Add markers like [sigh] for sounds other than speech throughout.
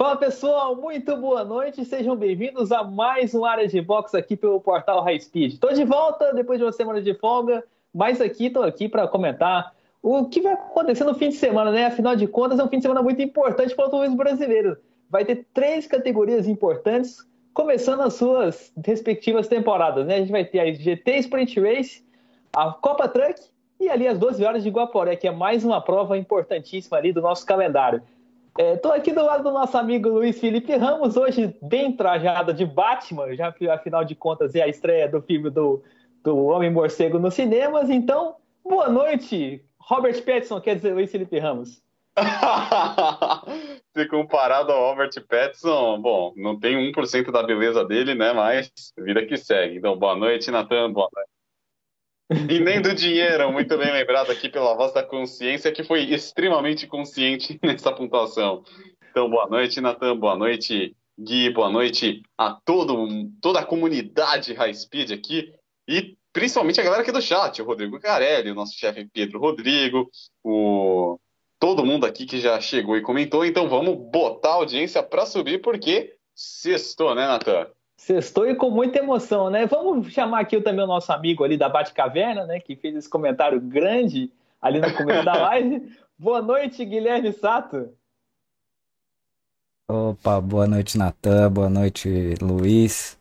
Fala pessoal, muito boa noite, sejam bem-vindos a mais um Área de Box aqui pelo portal High Speed. Estou de volta depois de uma semana de folga, mas aqui estou aqui para comentar o que vai acontecer no fim de semana, né? Afinal de contas, é um fim de semana muito importante para o automobilismo brasileiro. Vai ter três categorias importantes, começando as suas respectivas temporadas, né? A gente vai ter a GT Sprint Race, a Copa Truck e ali as 12 horas de Guaporé, que é mais uma prova importantíssima ali do nosso calendário. Estou é, aqui do lado do nosso amigo Luiz Felipe Ramos, hoje bem trajado de Batman, já que afinal de contas é a estreia do filme do, do Homem Morcego nos cinemas. Então, boa noite, Robert Pattinson, quer dizer Luiz Felipe Ramos. [laughs] Se comparado ao Robert Pattinson, bom, não tem 1% da beleza dele, né? Mas vida que segue. Então, boa noite, Natan, boa noite. E nem do dinheiro, muito bem lembrado aqui pela voz da consciência, que foi extremamente consciente [laughs] nessa pontuação. Então, boa noite, Natan, boa noite, Gui, boa noite a todo, toda a comunidade High Speed aqui, e principalmente a galera aqui do chat, o Rodrigo Carelli, o nosso chefe Pedro Rodrigo, o todo mundo aqui que já chegou e comentou. Então, vamos botar a audiência para subir, porque sextou, né, Natan? Sextou e com muita emoção, né? Vamos chamar aqui também o nosso amigo ali da Batcaverna, né? Que fez esse comentário grande ali no começo da [laughs] live. Boa noite, Guilherme Sato. Opa, boa noite, Natan. Boa noite, Luiz.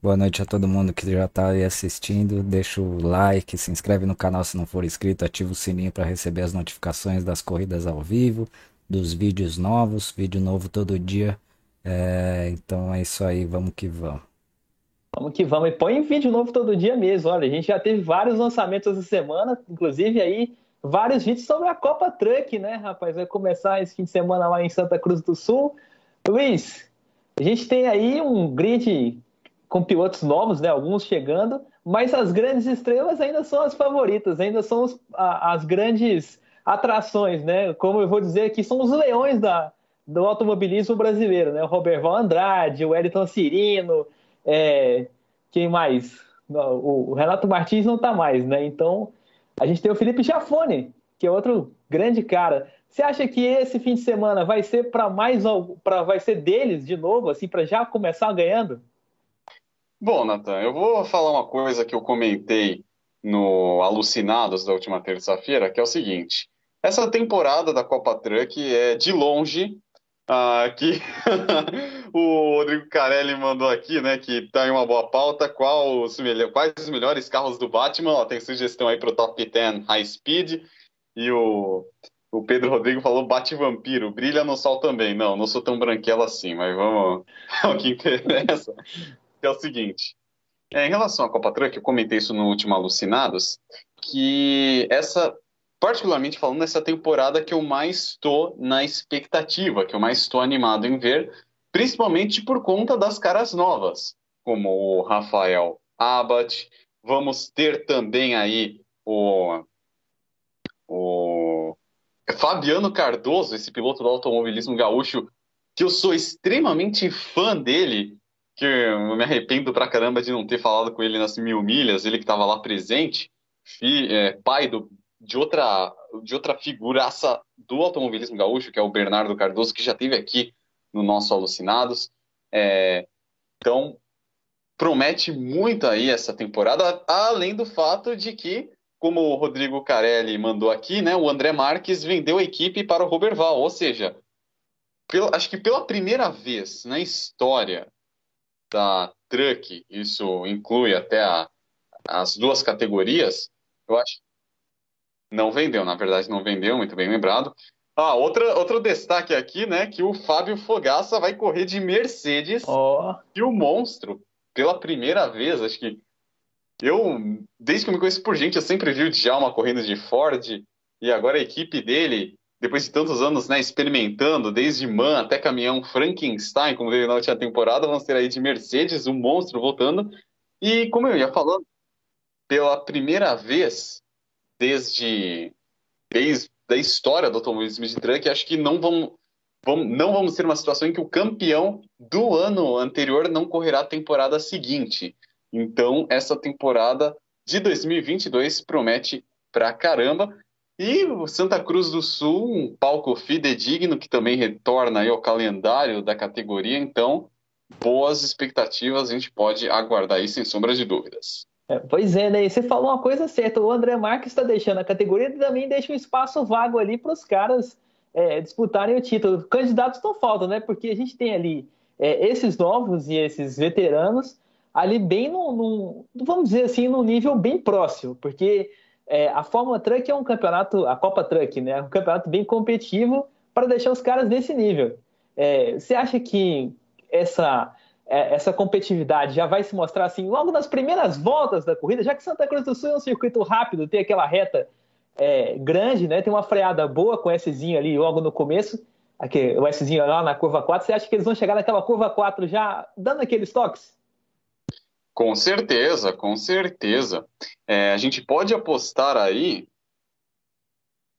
Boa noite a todo mundo que já está aí assistindo. Deixa o like, se inscreve no canal se não for inscrito, ativa o sininho para receber as notificações das corridas ao vivo, dos vídeos novos, vídeo novo todo dia. É, então é isso aí, vamos que vamos. Vamos que vamos. E põe vídeo novo todo dia mesmo. Olha, a gente já teve vários lançamentos essa semana, inclusive aí vários vídeos sobre a Copa Truck, né, rapaz? Vai começar esse fim de semana lá em Santa Cruz do Sul. Luiz, a gente tem aí um grid com pilotos novos, né? Alguns chegando, mas as grandes estrelas ainda são as favoritas, ainda são os, a, as grandes atrações, né? Como eu vou dizer aqui, são os leões da, do automobilismo brasileiro, né? O Roberval Andrade, o Wellington Cirino, é, quem mais? O, Renato Martins não está mais, né? Então a gente tem o Felipe Jafone, que é outro grande cara. Você acha que esse fim de semana vai ser para mais para vai ser deles de novo, assim, para já começar ganhando? Bom, Nathan, eu vou falar uma coisa que eu comentei no Alucinados da última terça-feira, que é o seguinte: essa temporada da Copa Truck é de longe ah, [laughs] o Rodrigo Carelli mandou aqui, né, que tá em uma boa pauta, qual os quais os melhores carros do Batman, ó, tem sugestão aí para o Top 10 High Speed, e o O Pedro Rodrigo falou bate vampiro, brilha no sol também. Não, não sou tão branquela assim, mas vamos [laughs] ao que interessa. Que é o seguinte. É, em relação à Copa Truck, eu comentei isso no último Alucinados, que essa, particularmente falando, essa temporada que eu mais estou na expectativa, que eu mais estou animado em ver, principalmente por conta das caras novas, como o Rafael Abad. Vamos ter também aí o, o Fabiano Cardoso, esse piloto do automobilismo gaúcho, que eu sou extremamente fã dele, que eu me arrependo pra caramba de não ter falado com ele nas mil milhas, ele que estava lá presente, fi, é, pai do, de outra de outra figuraça do automobilismo gaúcho, que é o Bernardo Cardoso, que já teve aqui no nosso Alucinados. É, então, promete muito aí essa temporada, além do fato de que como o Rodrigo Carelli mandou aqui, né, o André Marques vendeu a equipe para o Roberval, ou seja, acho que pela primeira vez na história da Truck, isso inclui até a, as duas categorias, eu acho não vendeu, na verdade não vendeu, muito bem lembrado. Ah, outra, outro destaque aqui, né, que o Fábio Fogaça vai correr de Mercedes oh. e o Monstro, pela primeira vez, acho que eu, desde que eu me conheço por gente, eu sempre vi o Djalma correndo de Ford e agora a equipe dele, depois de tantos anos né, experimentando, desde MAN até caminhão Frankenstein, como veio na última temporada, vamos ter aí de Mercedes, um monstro voltando. E como eu ia falando, pela primeira vez desde, desde a história do automobilismo de truck, acho que não vamos, vamos, não vamos ter uma situação em que o campeão do ano anterior não correrá a temporada seguinte. Então, essa temporada de 2022 promete pra caramba. E o Santa Cruz do Sul, um palco fidedigno que também retorna ao calendário da categoria. Então, boas expectativas a gente pode aguardar aí sem sombra de dúvidas. É, pois é, né? Você falou uma coisa certa. O André Marques está deixando a categoria e também deixa um espaço vago ali para os caras é, disputarem o título. Candidatos não faltam, né? Porque a gente tem ali é, esses novos e esses veteranos ali bem no, no, vamos dizer assim, no nível bem próximo, porque é, a Fórmula Truck é um campeonato, a Copa Truck, né, um campeonato bem competitivo para deixar os caras nesse nível. É, você acha que essa essa competitividade já vai se mostrar assim logo nas primeiras voltas da corrida, já que Santa Cruz do Sul é um circuito rápido, tem aquela reta é, grande, né, tem uma freada boa com o Szinho ali logo no começo, aqui, o Szinho lá na curva 4, você acha que eles vão chegar naquela curva 4 já dando aqueles toques? Com certeza, com certeza. É, a gente pode apostar aí,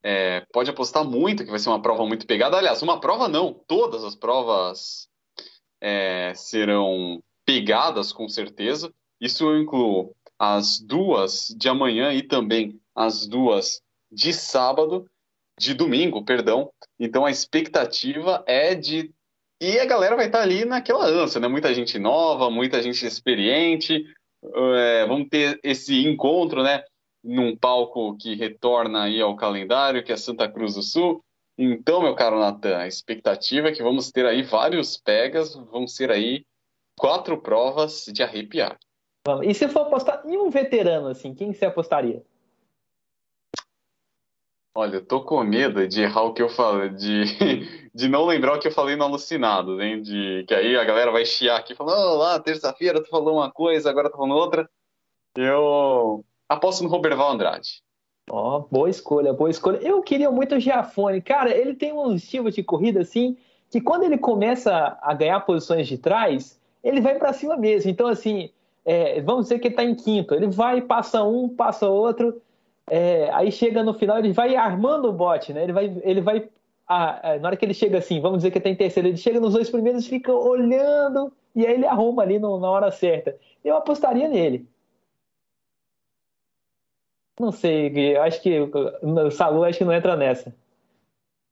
é, pode apostar muito que vai ser uma prova muito pegada. Aliás, uma prova não, todas as provas é, serão pegadas com certeza. Isso eu incluo as duas de amanhã e também as duas de sábado, de domingo, perdão. Então a expectativa é de e a galera vai estar ali naquela ânsia, né? Muita gente nova, muita gente experiente. É, vamos ter esse encontro, né? Num palco que retorna aí ao calendário, que é Santa Cruz do Sul. Então, meu caro Natan, a expectativa é que vamos ter aí vários pegas, vamos ter aí quatro provas de arrepiar. E se for apostar em um veterano, assim, quem você apostaria? Olha, eu tô com medo de errar o que eu falei, de, [laughs] de não lembrar o que eu falei no Alucinado, hein? De, que aí a galera vai chiar aqui falando, oh, lá, terça-feira tu falou uma coisa, agora tu falando outra. Eu aposto no Roberval Andrade. Ó, oh, boa escolha, boa escolha. Eu queria muito o Giafone. Cara, ele tem um estilo de corrida assim, que quando ele começa a ganhar posições de trás, ele vai para cima mesmo. Então, assim, é, vamos dizer que ele tá em quinto. Ele vai, passa um, passa outro é, aí chega no final, ele vai armando o bote, né? Ele vai, ele vai a, a, na hora que ele chega assim, vamos dizer que está em terceiro, ele chega nos dois primeiros, fica olhando e aí ele arruma ali no, na hora certa. Eu apostaria nele. Não sei, acho que o Salu acho que não entra nessa.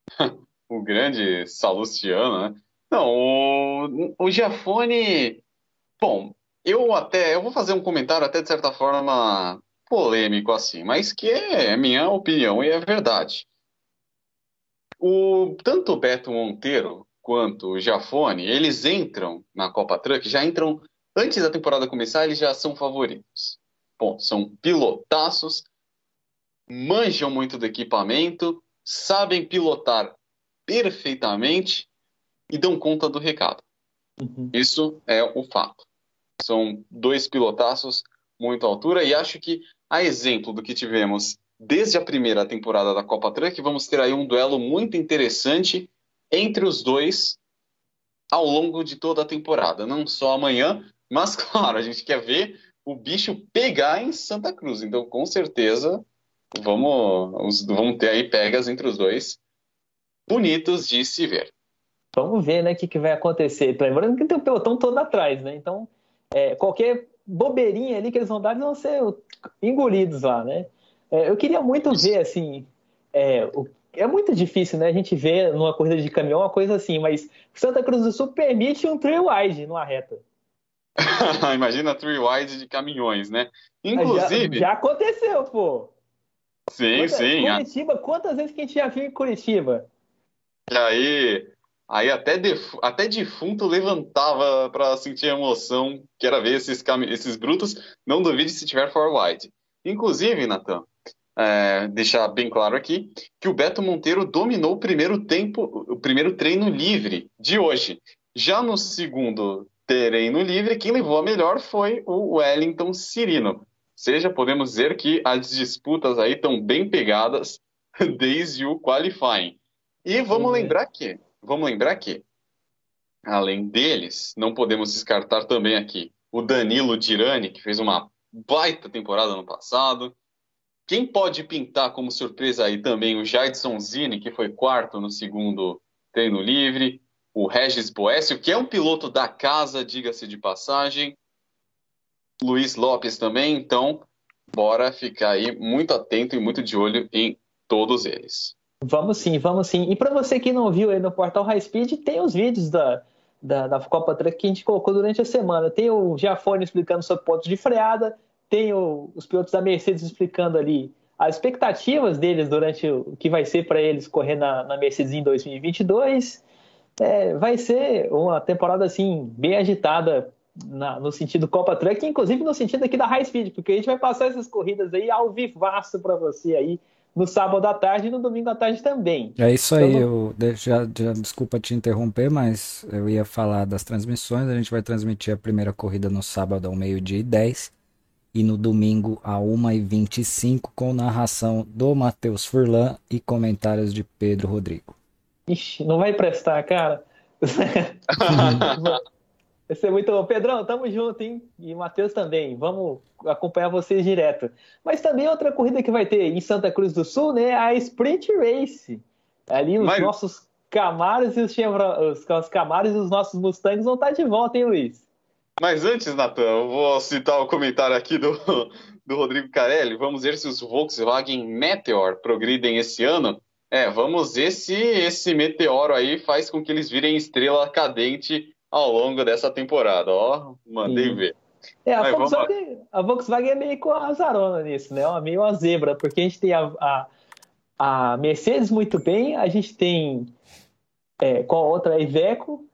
[laughs] o grande Salustiano, né? Não, o, o Giafone. Bom, eu até. Eu vou fazer um comentário até de certa forma polêmico assim, mas que é minha opinião e é verdade. O, tanto o Beto Monteiro quanto o Jafone, eles entram na Copa Truck, já entram antes da temporada começar, eles já são favoritos. Bom, são pilotaços, manjam muito do equipamento, sabem pilotar perfeitamente e dão conta do recado. Uhum. Isso é o fato. São dois pilotaços muito à altura e acho que, a exemplo do que tivemos desde a primeira temporada da Copa Truck, vamos ter aí um duelo muito interessante entre os dois ao longo de toda a temporada. Não só amanhã, mas, [laughs] claro, a gente quer ver o bicho pegar em Santa Cruz. Então, com certeza, vamos, vamos ter aí pegas entre os dois bonitos de se ver. Vamos ver, né, o que, que vai acontecer. Lembrando que tem o pelotão todo atrás, né? Então, é, qualquer bobeirinha ali que eles vão dar, eles vão ser engolidos lá, né? É, eu queria muito ver, assim, é, o, é muito difícil, né, a gente ver numa corrida de caminhão uma coisa assim, mas Santa Cruz do Sul permite um three wide numa reta. [laughs] Imagina three wide de caminhões, né? Inclusive... Já, já aconteceu, pô! Sim, Quanta, sim. Curitiba, quantas vezes que a gente já viu em Curitiba? E aí, aí até, def, até defunto levantava para sentir emoção, que era ver esses, esses brutos. Não duvide se tiver forward. Inclusive, Natan, é, deixar bem claro aqui que o Beto Monteiro dominou o primeiro tempo, o primeiro treino livre de hoje. Já no segundo treino livre, quem levou a melhor foi o Wellington Cirino. Ou seja, podemos dizer que as disputas aí estão bem pegadas [laughs] desde o qualifying. E vamos lembrar que, vamos lembrar que, além deles, não podemos descartar também aqui o Danilo Dirani, que fez uma baita temporada no passado. Quem pode pintar como surpresa aí também o Jadson Zini, que foi quarto no segundo treino livre, o Regis Boécio, que é um piloto da casa, diga-se de passagem, Luiz Lopes também, então bora ficar aí muito atento e muito de olho em todos eles. Vamos sim, vamos sim. E para você que não viu aí no portal High Speed, tem os vídeos da, da, da Copa Truck que a gente colocou durante a semana. Tem o Giafone explicando sobre pontos de freada, tem o, os pilotos da Mercedes explicando ali as expectativas deles durante o que vai ser para eles correr na, na, Mercedes em 2022. É, vai ser uma temporada assim bem agitada na, no sentido Copa Truck, inclusive no sentido aqui da High Speed, porque a gente vai passar essas corridas aí ao vivaço para você aí no sábado à tarde e no domingo à tarde também. É isso aí, então, eu já, já, desculpa te interromper, mas eu ia falar das transmissões. A gente vai transmitir a primeira corrida no sábado ao meio-dia e 10 e no domingo a 1h25 com narração do Matheus Furlan e comentários de Pedro Rodrigo. Ixi, não vai prestar, cara. [laughs] Vai ser muito bom. Pedrão, tamo junto, hein? E Matheus também. Vamos acompanhar vocês direto. Mas também outra corrida que vai ter em Santa Cruz do Sul, né? A Sprint Race. Ali os Mas... nossos Camaros e os, Chevron... os Camaros e os nossos Mustangs vão estar de volta, hein, Luiz? Mas antes, Natan, eu vou citar o comentário aqui do, do Rodrigo Carelli. Vamos ver se os Volkswagen Meteor progridem esse ano. É, vamos ver se esse meteoro aí faz com que eles virem estrela cadente ao longo dessa temporada. Ó, mandei Sim. ver. É, a Volkswagen, vamos... a Volkswagen, é meio com a azarona nisso, né? É meio uma zebra, porque a gente tem a, a, a Mercedes muito bem, a gente tem é, a outra a Iveco,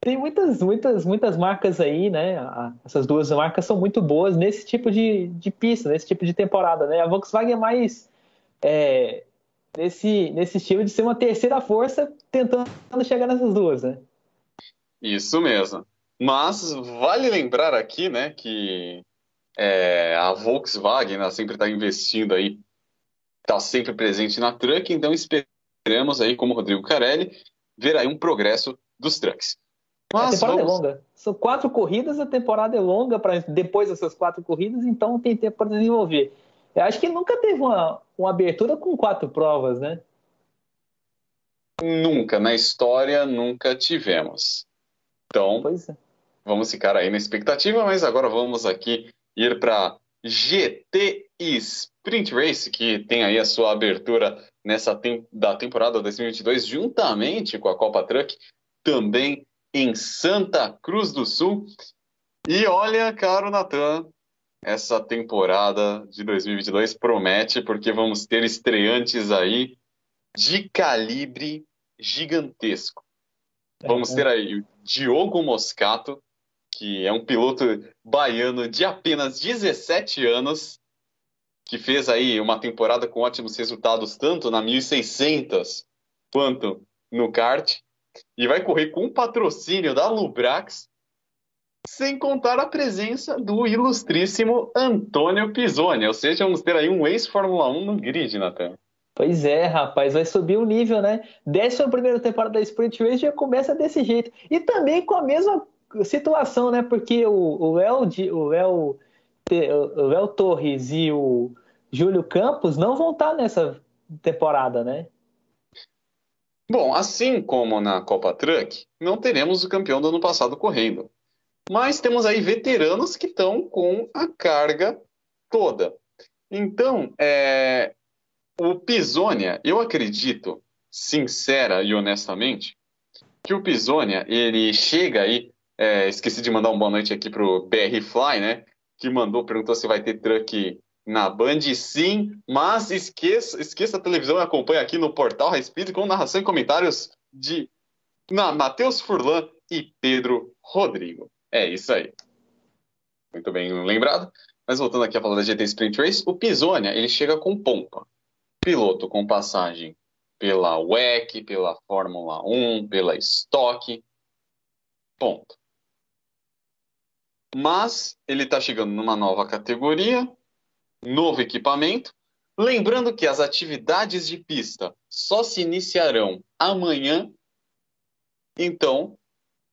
tem muitas, muitas, muitas marcas aí, né? essas duas marcas são muito boas nesse tipo de, de pista, nesse tipo de temporada, né? A Volkswagen é mais é, nesse, nesse estilo de ser uma terceira força tentando chegar nessas duas, né? Isso mesmo. Mas vale lembrar aqui, né, que é, a Volkswagen ela sempre está investindo aí, está sempre presente na truck, então esperamos aí, como Rodrigo Carelli, ver aí um progresso dos trucks. Mas a temporada é vamos... é longa. São quatro corridas, a temporada é longa para depois dessas quatro corridas, então tem tempo para desenvolver. Eu acho que nunca teve uma, uma abertura com quatro provas, né? Nunca, na história nunca tivemos. Então, é. vamos ficar aí na expectativa, mas agora vamos aqui ir para GT Sprint Race, que tem aí a sua abertura nessa tem da temporada 2022, juntamente com a Copa Truck, também em Santa Cruz do Sul. E olha, caro Natan, essa temporada de 2022 promete, porque vamos ter estreantes aí de calibre gigantesco. Vamos ter aí o Diogo Moscato, que é um piloto baiano de apenas 17 anos. que fez aí uma temporada com ótimos resultados, tanto na 1600 quanto no kart, e vai correr com patrocínio da Lubrax, sem contar a presença do ilustríssimo Antônio Pisoni, ou seja, vamos ter aí um ex-Fórmula 1 no grid, Natan. Pois é, rapaz, vai subir o nível, né? Décima primeira temporada da Sprint Race já começa desse jeito. E também com a mesma situação, né? Porque o, o, El, o, El, o El Torres e o Júlio Campos não vão estar nessa temporada, né? Bom, assim como na Copa Truck, não teremos o campeão do ano passado correndo. Mas temos aí veteranos que estão com a carga toda. Então, é, o Pisonia, eu acredito, sincera e honestamente, que o Pisonia, ele chega aí, é, esqueci de mandar uma boa noite aqui pro BR Fly, né, que mandou, perguntou se vai ter truck na Band, sim, mas esqueça, esqueça a televisão e acompanhe aqui no Portal High com narração e comentários de Matheus Furlan e Pedro Rodrigo. É isso aí. Muito bem lembrado. Mas voltando aqui a falar da GT Sprint Race, o Pisonia, ele chega com pompa piloto com passagem pela WEC, pela Fórmula 1, pela Stock. Ponto. Mas ele está chegando numa nova categoria, novo equipamento. Lembrando que as atividades de pista só se iniciarão amanhã. Então,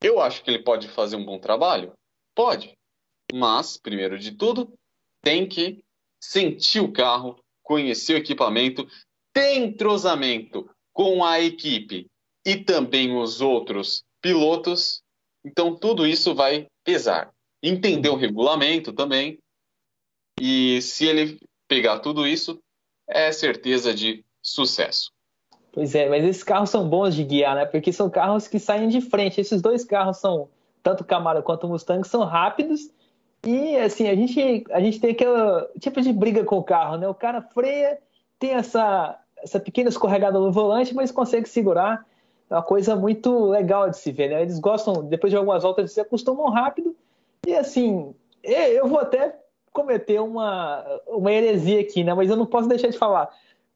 eu acho que ele pode fazer um bom trabalho? Pode. Mas, primeiro de tudo, tem que sentir o carro, conhecer o equipamento, tem entrosamento com a equipe e também os outros pilotos, então tudo isso vai pesar. Entender o regulamento também, e se ele pegar tudo isso, é certeza de sucesso. Pois é, mas esses carros são bons de guiar, né? Porque são carros que saem de frente. Esses dois carros são, tanto o Camaro quanto o Mustang, são rápidos e assim, a gente, a gente tem aquele tipo de briga com o carro, né? O cara freia, tem essa, essa pequena escorregada no volante, mas consegue segurar. É uma coisa muito legal de se ver, né? Eles gostam, depois de algumas voltas, eles se acostumam rápido. E assim, eu vou até cometer uma, uma heresia aqui, né? Mas eu não posso deixar de falar.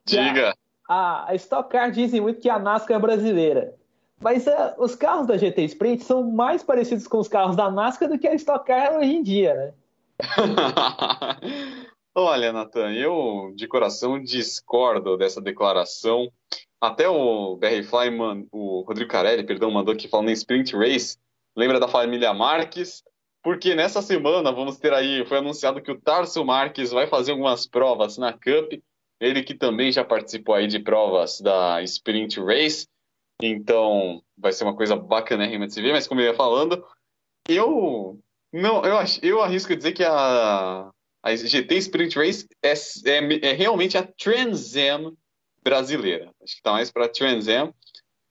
Diga. A, Stock Car dizem muito que a NASCAR é brasileira. Mas uh, os carros da GT Sprint são mais parecidos com os carros da NASCAR do que a Stock Car hoje em dia, né? [laughs] Olha, Nathan, eu de coração discordo dessa declaração. Até o BR Flyman, o Rodrigo Carelli, perdão, mandou que falando em Sprint Race, lembra da família Marques? Porque nessa semana vamos ter aí, foi anunciado que o Tarso Marques vai fazer algumas provas na Cup, ele que também já participou aí de provas da Sprint Race. Então, vai ser uma coisa bacanérrima de se ver, mas como eu ia falando, eu não, eu, eu arrisco dizer que a, a GT Sprint Race é, é, é realmente a Trans Am brasileira. Acho que está mais para Trans Am,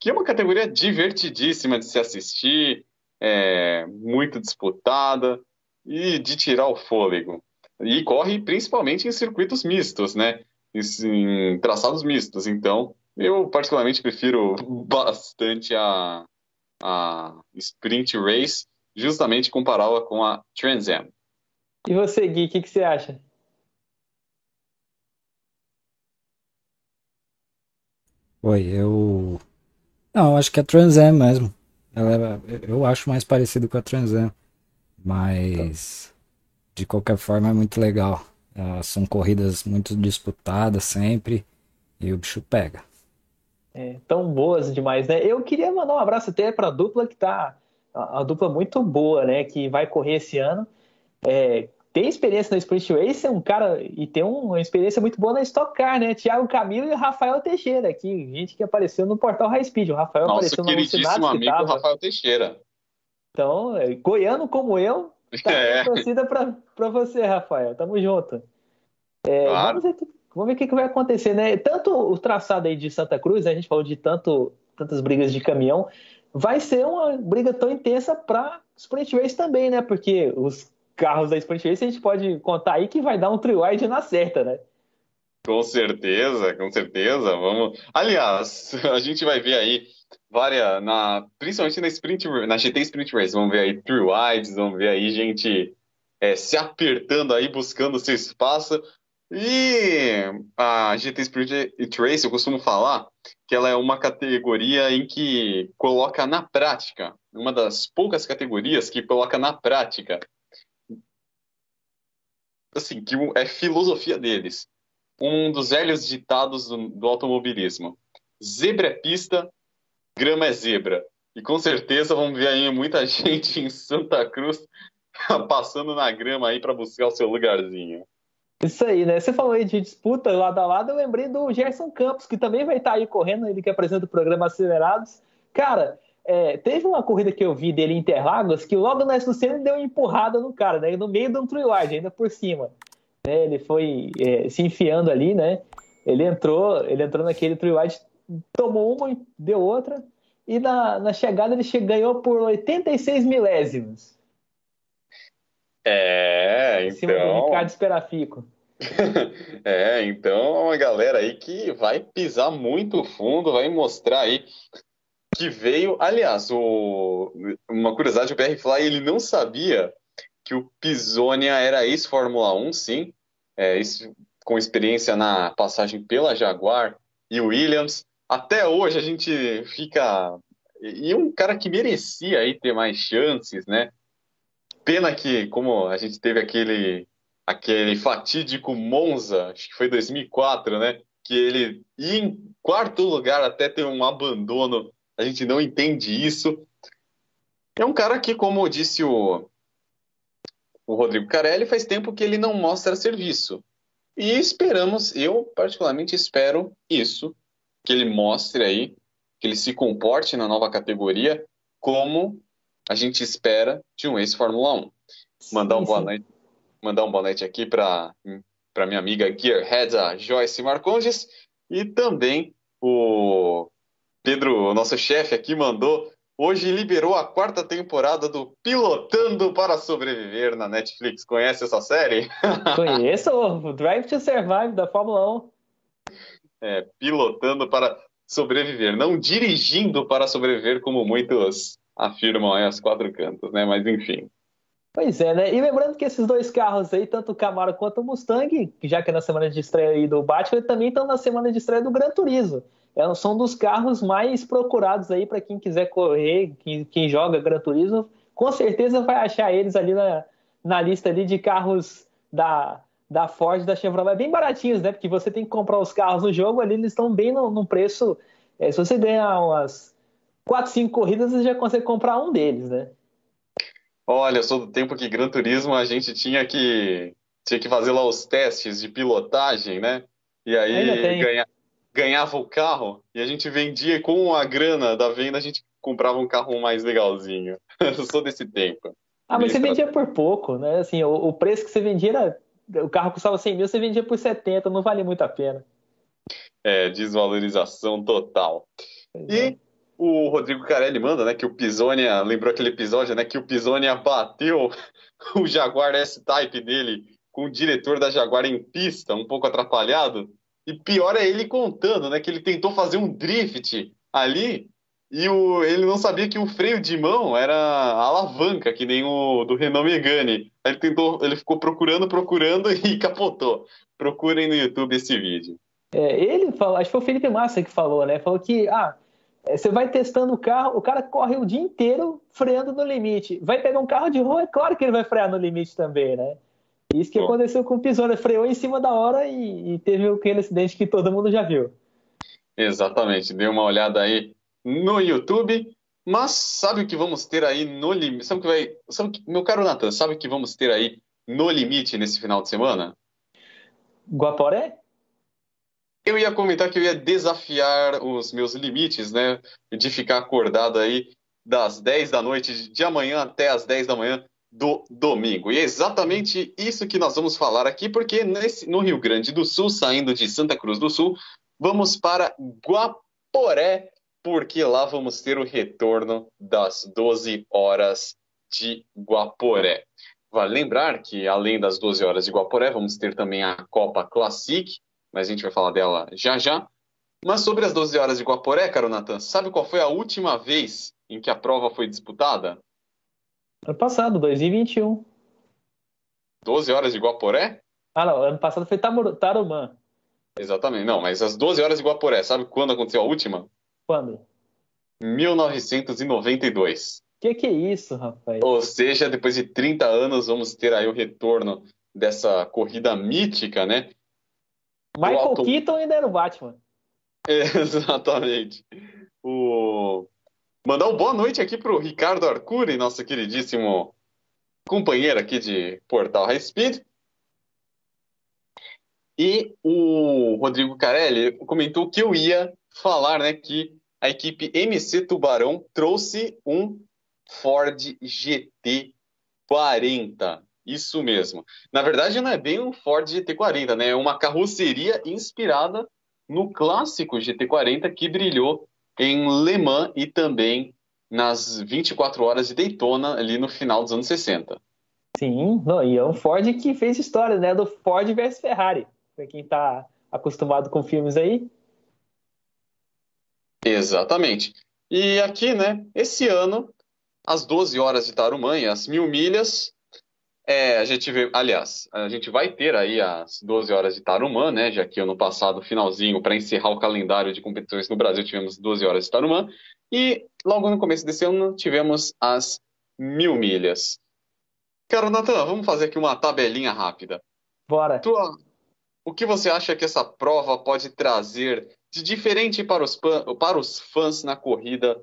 que é uma categoria divertidíssima de se assistir, é, muito disputada e de tirar o fôlego. E corre principalmente em circuitos mistos, né? Em traçados mistos. Então, eu, particularmente, prefiro [laughs] bastante a, a Sprint Race, justamente compará-la com a Trans Am. E você, Gui, o que, que você acha? Oi, eu. Não, acho que é a Trans Am mesmo. Ela, é, eu acho mais parecido com a Trans Am. Mas, de qualquer forma, é muito legal. São corridas muito disputadas sempre. E o bicho pega. É, tão boas demais, né? Eu queria mandar um abraço até para a dupla que tá. A, a, dupla muito boa, né? Que vai correr esse ano. É, tem experiência na Sprint Race, é um cara. E tem uma experiência muito boa na Stock Car, né? Thiago Camilo e Rafael Teixeira, aqui, gente que apareceu no portal High Speed. O Rafael Nosso apareceu no queridíssimo amigo tava. Rafael Teixeira. Então, é, goiano como eu, tá [laughs] é. torcida para você, Rafael. Tamo junto. É, claro. Vamos aqui Vamos ver o que, que vai acontecer, né? Tanto o traçado aí de Santa Cruz, né? a gente falou de tanto, tantas brigas de caminhão, vai ser uma briga tão intensa para Sprint Race também, né? Porque os carros da Sprint Race a gente pode contar aí que vai dar um tri-wide na certa, né? Com certeza, com certeza. Vamos. Aliás, [laughs] a gente vai ver aí várias, na, principalmente na Sprint, na GT Sprint Race, vamos ver aí tri-wides, vamos ver aí gente é, se apertando aí, buscando seu espaço. E a GT Spirit Race, eu costumo falar que ela é uma categoria em que coloca na prática, uma das poucas categorias que coloca na prática, assim, que é filosofia deles. Um dos velhos ditados do, do automobilismo. Zebra é pista, grama é zebra. E com certeza vamos ver aí muita [laughs] gente em Santa Cruz [laughs] passando na grama aí para buscar o seu lugarzinho. Isso aí, né? Você falou aí de disputa lado a lado, eu lembrei do Gerson Campos, que também vai estar aí correndo, ele que apresenta o programa Acelerados. Cara, é, teve uma corrida que eu vi dele em Interlagos, que logo na SUC ele deu uma empurrada no cara, né? No meio de um triwide, ainda por cima. Né? Ele foi é, se enfiando ali, né? Ele entrou, ele entrou naquele triwide, tomou uma, deu outra, e na, na chegada ele ganhou por 86 milésimos. É, então. do Ricardo Esperafico. [laughs] é, então é uma galera aí que vai pisar muito fundo, vai mostrar aí que veio. Aliás, o... uma curiosidade: o PR Fly ele não sabia que o Pisonia era ex-Fórmula 1, sim, é, com experiência na passagem pela Jaguar e Williams. Até hoje a gente fica. E um cara que merecia aí ter mais chances, né? Pena que, como a gente teve aquele, aquele fatídico Monza, acho que foi 2004, né? Que ele ia em quarto lugar até ter um abandono. A gente não entende isso. É um cara que, como disse o, o Rodrigo Carelli, faz tempo que ele não mostra serviço. E esperamos, eu particularmente espero isso, que ele mostre aí, que ele se comporte na nova categoria como a gente espera de um ex-Fórmula 1. Mandar um boa noite, mandar um boa noite aqui para minha amiga Gearhead, a Joyce Marcondes, e também o Pedro, nosso chefe aqui, mandou. Hoje liberou a quarta temporada do Pilotando para Sobreviver na Netflix. Conhece essa série? [laughs] Conheço, o Drive to Survive da Fórmula 1. É, pilotando para sobreviver, não dirigindo para sobreviver, como muitos afirmam aí as quatro cantos, né? Mas enfim. Pois é, né? E lembrando que esses dois carros aí, tanto o Camaro quanto o Mustang, já que é na semana de estreia aí do Batman, também estão na semana de estreia do Gran Turismo. É, são dos carros mais procurados aí para quem quiser correr, quem, quem, joga Gran Turismo, com certeza vai achar eles ali na, na lista ali de carros da, da Ford, da Chevrolet, bem baratinhos, né? Porque você tem que comprar os carros no jogo ali, eles estão bem no, no preço. É, se você ganhar umas 4, 5 corridas, você já consegue comprar um deles, né? Olha, eu sou do tempo que Gran Turismo a gente tinha que, tinha que fazer lá os testes de pilotagem, né? E aí ganha, ganhava o carro e a gente vendia com a grana da venda, a gente comprava um carro mais legalzinho. [laughs] eu sou desse tempo. Ah, mas você vendia por pouco, né? Assim, o, o, preço que você vendia era. O carro custava 100 mil, você vendia por 70, não valia muito a pena. É, desvalorização total. e o Rodrigo Carelli manda, né, que o Pisonia, lembrou aquele episódio, né, que o Pisonia bateu [laughs] o Jaguar S-Type dele com o diretor da Jaguar em pista, um pouco atrapalhado. E pior é ele contando, né, que ele tentou fazer um drift ali e o, ele não sabia que o freio de mão era a alavanca, que nem o do Renault Megane. Aí ele tentou, ele ficou procurando, procurando [laughs] e capotou. Procurem no YouTube esse vídeo. É, ele falou, acho que foi o Felipe Massa que falou, né? Falou que ah, é, você vai testando o carro, o cara corre o dia inteiro freando no limite. Vai pegar um carro de rua, é claro que ele vai frear no limite também, né? Isso que aconteceu com o Pisoni, freou em cima da hora e, e, teve aquele acidente que todo mundo já viu. Exatamente, dê uma olhada aí no YouTube. Mas sabe o que vamos ter aí no limite? Sabe o que vai. Sabe que... Meu caro Nathan, sabe o que vamos ter aí no limite nesse final de semana? Guaporé? Eu ia comentar que eu ia desafiar os meus limites, né? De ficar acordado aí das 10 da noite de amanhã até as 10 da manhã do domingo. E é exatamente isso que nós vamos falar aqui, porque nesse, no Rio Grande do Sul, saindo de Santa Cruz do Sul, vamos para Guaporé, porque lá vamos ter o retorno das 12 horas de Guaporé. Vale lembrar que, além das 12 horas de Guaporé, vamos ter também a Copa Classic, mas a gente vai falar dela já já. Mas sobre as 12 horas de Guaporé, caro Natan, sabe qual foi a última vez em que a prova foi disputada? Ano passado, 2021. 12 horas de Guaporé? Ah, não, ano passado foi Tarumã. Exatamente, não, mas às 12 horas de Guaporé, sabe quando aconteceu a última? Quando? 1992. Que que é isso, rapaz? Ou seja, depois de 30 anos, vamos ter aí o retorno dessa corrida mítica, né? Michael auto... Keaton ainda era o Batman. [laughs] Exatamente. O... Mandar uma boa noite aqui para o Ricardo Arcuri, nosso queridíssimo companheiro aqui de Portal High Speed. E o Rodrigo Carelli comentou que eu ia falar né, que a equipe MC Tubarão trouxe um Ford GT 40. Isso mesmo. Na verdade, não é bem um Ford GT40, né? É uma carroceria inspirada no clássico GT40 que brilhou em Le Mans e também nas 24 horas de Daytona ali no final dos anos 60. Sim, não, e é um Ford que fez história, né? Do Ford versus Ferrari. Pra quem tá acostumado com filmes aí. Exatamente. E aqui, né, esse ano, às 12 horas de Tarumã, as mil milhas, é, a gente vê, aliás, a gente vai ter aí as 12 horas de Tarumã, né? Já que ano passado, finalzinho, para encerrar o calendário de competições no Brasil, tivemos 12 horas de Tarumã. E logo no começo desse ano, tivemos as mil milhas. Cara, Natan, vamos fazer aqui uma tabelinha rápida. Bora. Tua, o que você acha que essa prova pode trazer de diferente para os, para os fãs na corrida,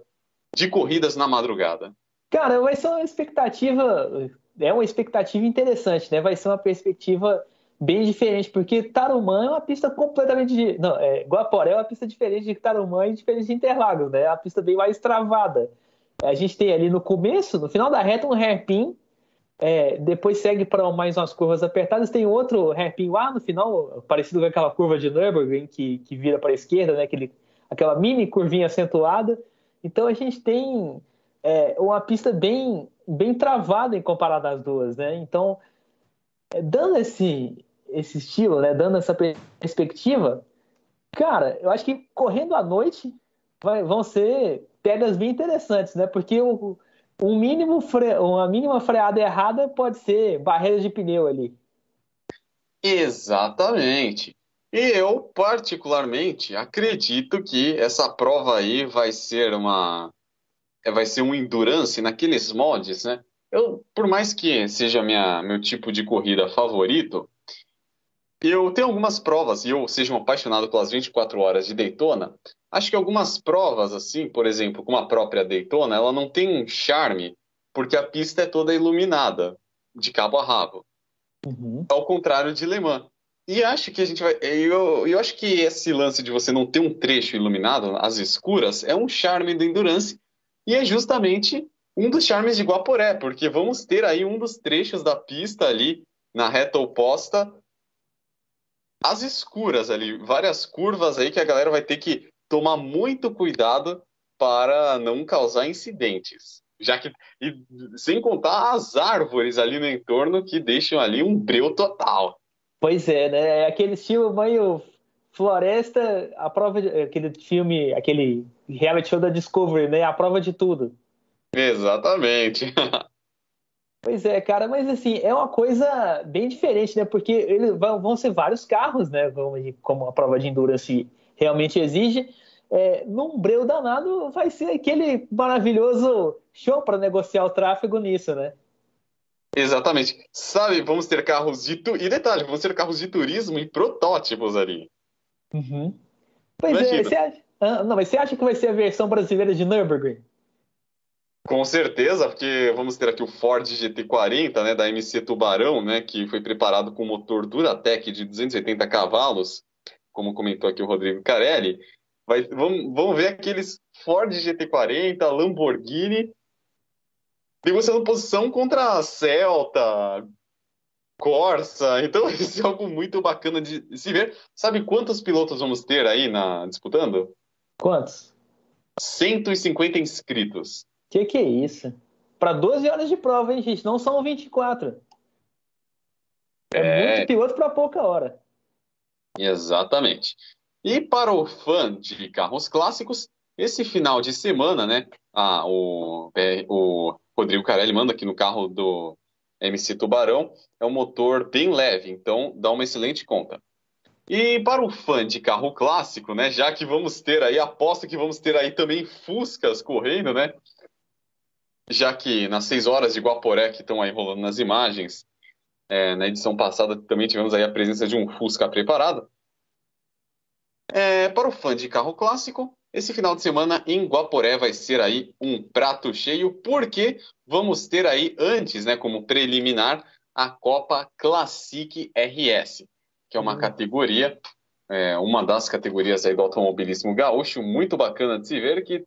de corridas na madrugada? Cara, vai ser uma expectativa é uma expectativa interessante, né? Vai ser uma perspectiva bem diferente, porque Tarumã é uma pista completamente. Não, é, Guaporé é uma pista diferente de Tarumã e diferente de Interlagos, né? É uma pista bem mais travada. A gente tem ali no começo, no final da reta, um hairpin, é, depois segue para mais umas curvas apertadas, tem outro hairpin lá no final, parecido com aquela curva de Nürburgring que, que vira para a esquerda, né? Aquele, aquela mini curvinha acentuada. Então a gente tem é, uma pista bem bem travada em comparado às duas, né? Então, é, dando esse, esse estilo, né? Dando essa perspectiva, cara, eu acho que correndo à noite vai, vão ser pedras bem interessantes, né? Porque o, um mínimo fre... uma mínima freada errada pode ser barreiras de pneu ali. Exatamente. E eu, particularmente, acredito que essa prova aí vai ser uma é, vai ser um endurance naqueles mods, né? Eu, por mais que seja minha, meu tipo de corrida favorito, eu tenho algumas provas, e eu seja um apaixonado pelas 24 horas de Daytona, acho que algumas provas, assim, por exemplo, como a própria Daytona, ela não tem um charme, porque a pista é toda iluminada, de cabo a rabo. Uhum. Ao contrário de Le Mans. E acho que a gente vai. Eu, eu acho que esse lance de você não ter um trecho iluminado, as escuras, é um charme do Endurance e é justamente um dos charmes de Guaporé, porque vamos ter aí um dos trechos da pista ali na reta oposta, as escuras ali, várias curvas aí que a galera vai ter que tomar muito cuidado para não causar incidentes. Já que, e, sem contar as árvores ali no entorno que deixam ali um breu total. Pois é, né? É aquele estilo meio Floresta, a prova de, aquele filme, aquele reality show da Discovery, né? A prova de tudo. Exatamente. [laughs] pois é, cara, mas assim, é uma coisa bem diferente, né? Porque eles vão, vão ser vários carros, né? Como a prova de endurance realmente exige. É, num breu danado vai ser aquele maravilhoso show para negociar o tráfego nisso, né? Exatamente. Sabe, vamos ter carros de tu... e detalhe, vamos ter carros de turismo e protótipos ali. Uhum. Pois é, Imagina. é, você acha... Ah, não, mas você acha que vai ser a versão brasileira de Nürburgring? Com certeza, porque vamos ter aqui o Ford GT40, né, da MC Tubarão, né, que foi preparado com motor Duratec de 280 cavalos, como comentou aqui o Rodrigo Carelli. Vai, vamos, vamos ver aqueles Ford GT40, Lamborghini, negociando posição contra a Celta, Corsa. Então, [laughs] isso é algo muito bacana de se ver. Sabe quantos pilotos vamos ter aí na disputando? Quantos? 150 inscritos. Que que é isso? Para 12 horas de prova, hein, gente? Não são 24. É, é muito piloto para pouca hora. Exatamente. E para o fã de carros clássicos, esse final de semana, né? Ah, o, o Rodrigo Carelli manda aqui no carro do MC Tubarão, é um motor bem leve, então dá uma excelente conta. E para o fã de carro clássico, né, já que vamos ter aí, aposto que vamos ter aí também Fuscas correndo, né? Já que nas 6 horas de Guaporé, que estão aí rolando nas imagens, é, na edição passada também tivemos aí a presença de um Fusca preparado. É, para o fã de carro clássico, esse final de semana em Guaporé vai ser aí um prato cheio, porque vamos ter aí antes, né, como preliminar, a Copa Classic RS, que é uma uhum. categoria, é, uma das categorias aí do automobilismo gaúcho, muito bacana de se ver, que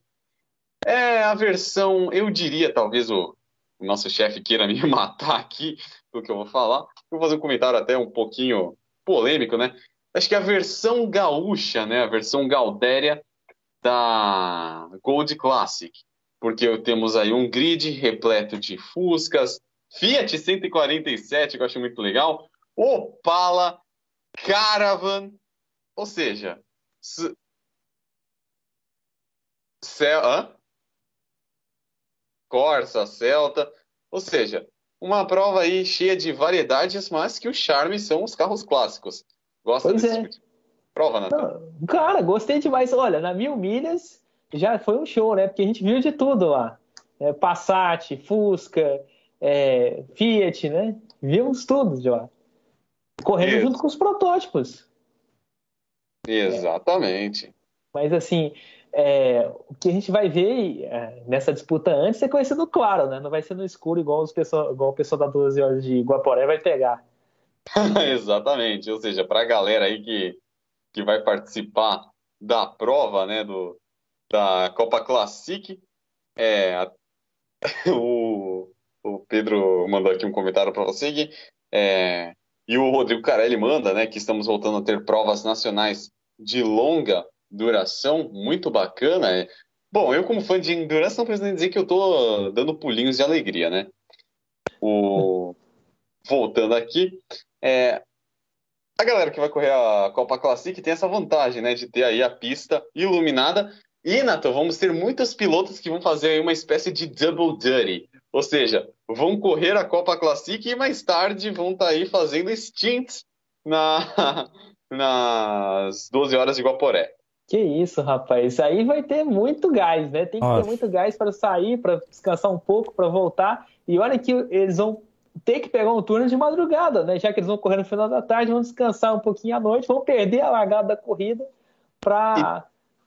é a versão, eu diria, talvez o, o nosso chefe queira me [laughs] matar aqui do que eu vou falar. Vou fazer um comentário até um pouquinho polêmico, né? Acho que a versão gaúcha, né, a versão gaudéria da Gold Classic, porque temos aí um grid repleto de Fuscas, Fiat 147, que eu acho muito legal, Opala, Caravan, ou seja, Cel hã? Corsa, Celta, ou seja, uma prova aí cheia de variedades, mas que o charme são os carros clássicos. Gosta pois desse é. tipo prova, Natan? Cara, gostei demais. Olha, na Mil Milhas já foi um show, né? Porque a gente viu de tudo lá. É, Passat, Fusca, é, Fiat, né? Vimos tudo já. Correndo Isso. junto com os protótipos. Exatamente. É. Mas assim, é, o que a gente vai ver é, nessa disputa antes é conhecido claro, né? Não vai ser no escuro igual, os pessoal, igual o pessoal da 12 horas de Guaporé vai pegar. [laughs] Exatamente. Ou seja, para a galera aí que que vai participar da prova, né, do, da Copa Classic. É, [laughs] o, o Pedro mandou aqui um comentário para você. É, e o Rodrigo Carelli manda, né, que estamos voltando a ter provas nacionais de longa duração, muito bacana. É, bom, eu como fã de endurance não preciso nem dizer que eu estou dando pulinhos de alegria, né? O, [laughs] voltando aqui, é, a galera que vai correr a Copa Classic tem essa vantagem, né, de ter aí a pista iluminada. E, Nato, vamos ter muitos pilotos que vão fazer aí uma espécie de double duty. Ou seja, vão correr a Copa Classic e mais tarde vão estar tá aí fazendo stints na, [laughs] nas 12 horas de Guaporé. Que isso, rapaz. Aí vai ter muito gás, né? Tem que Nossa. ter muito gás para sair, para descansar um pouco, para voltar. E olha que eles vão ter que pegar um turno de madrugada, né? Já que eles vão correr no final da tarde, vão descansar um pouquinho à noite, vão perder a largada da corrida para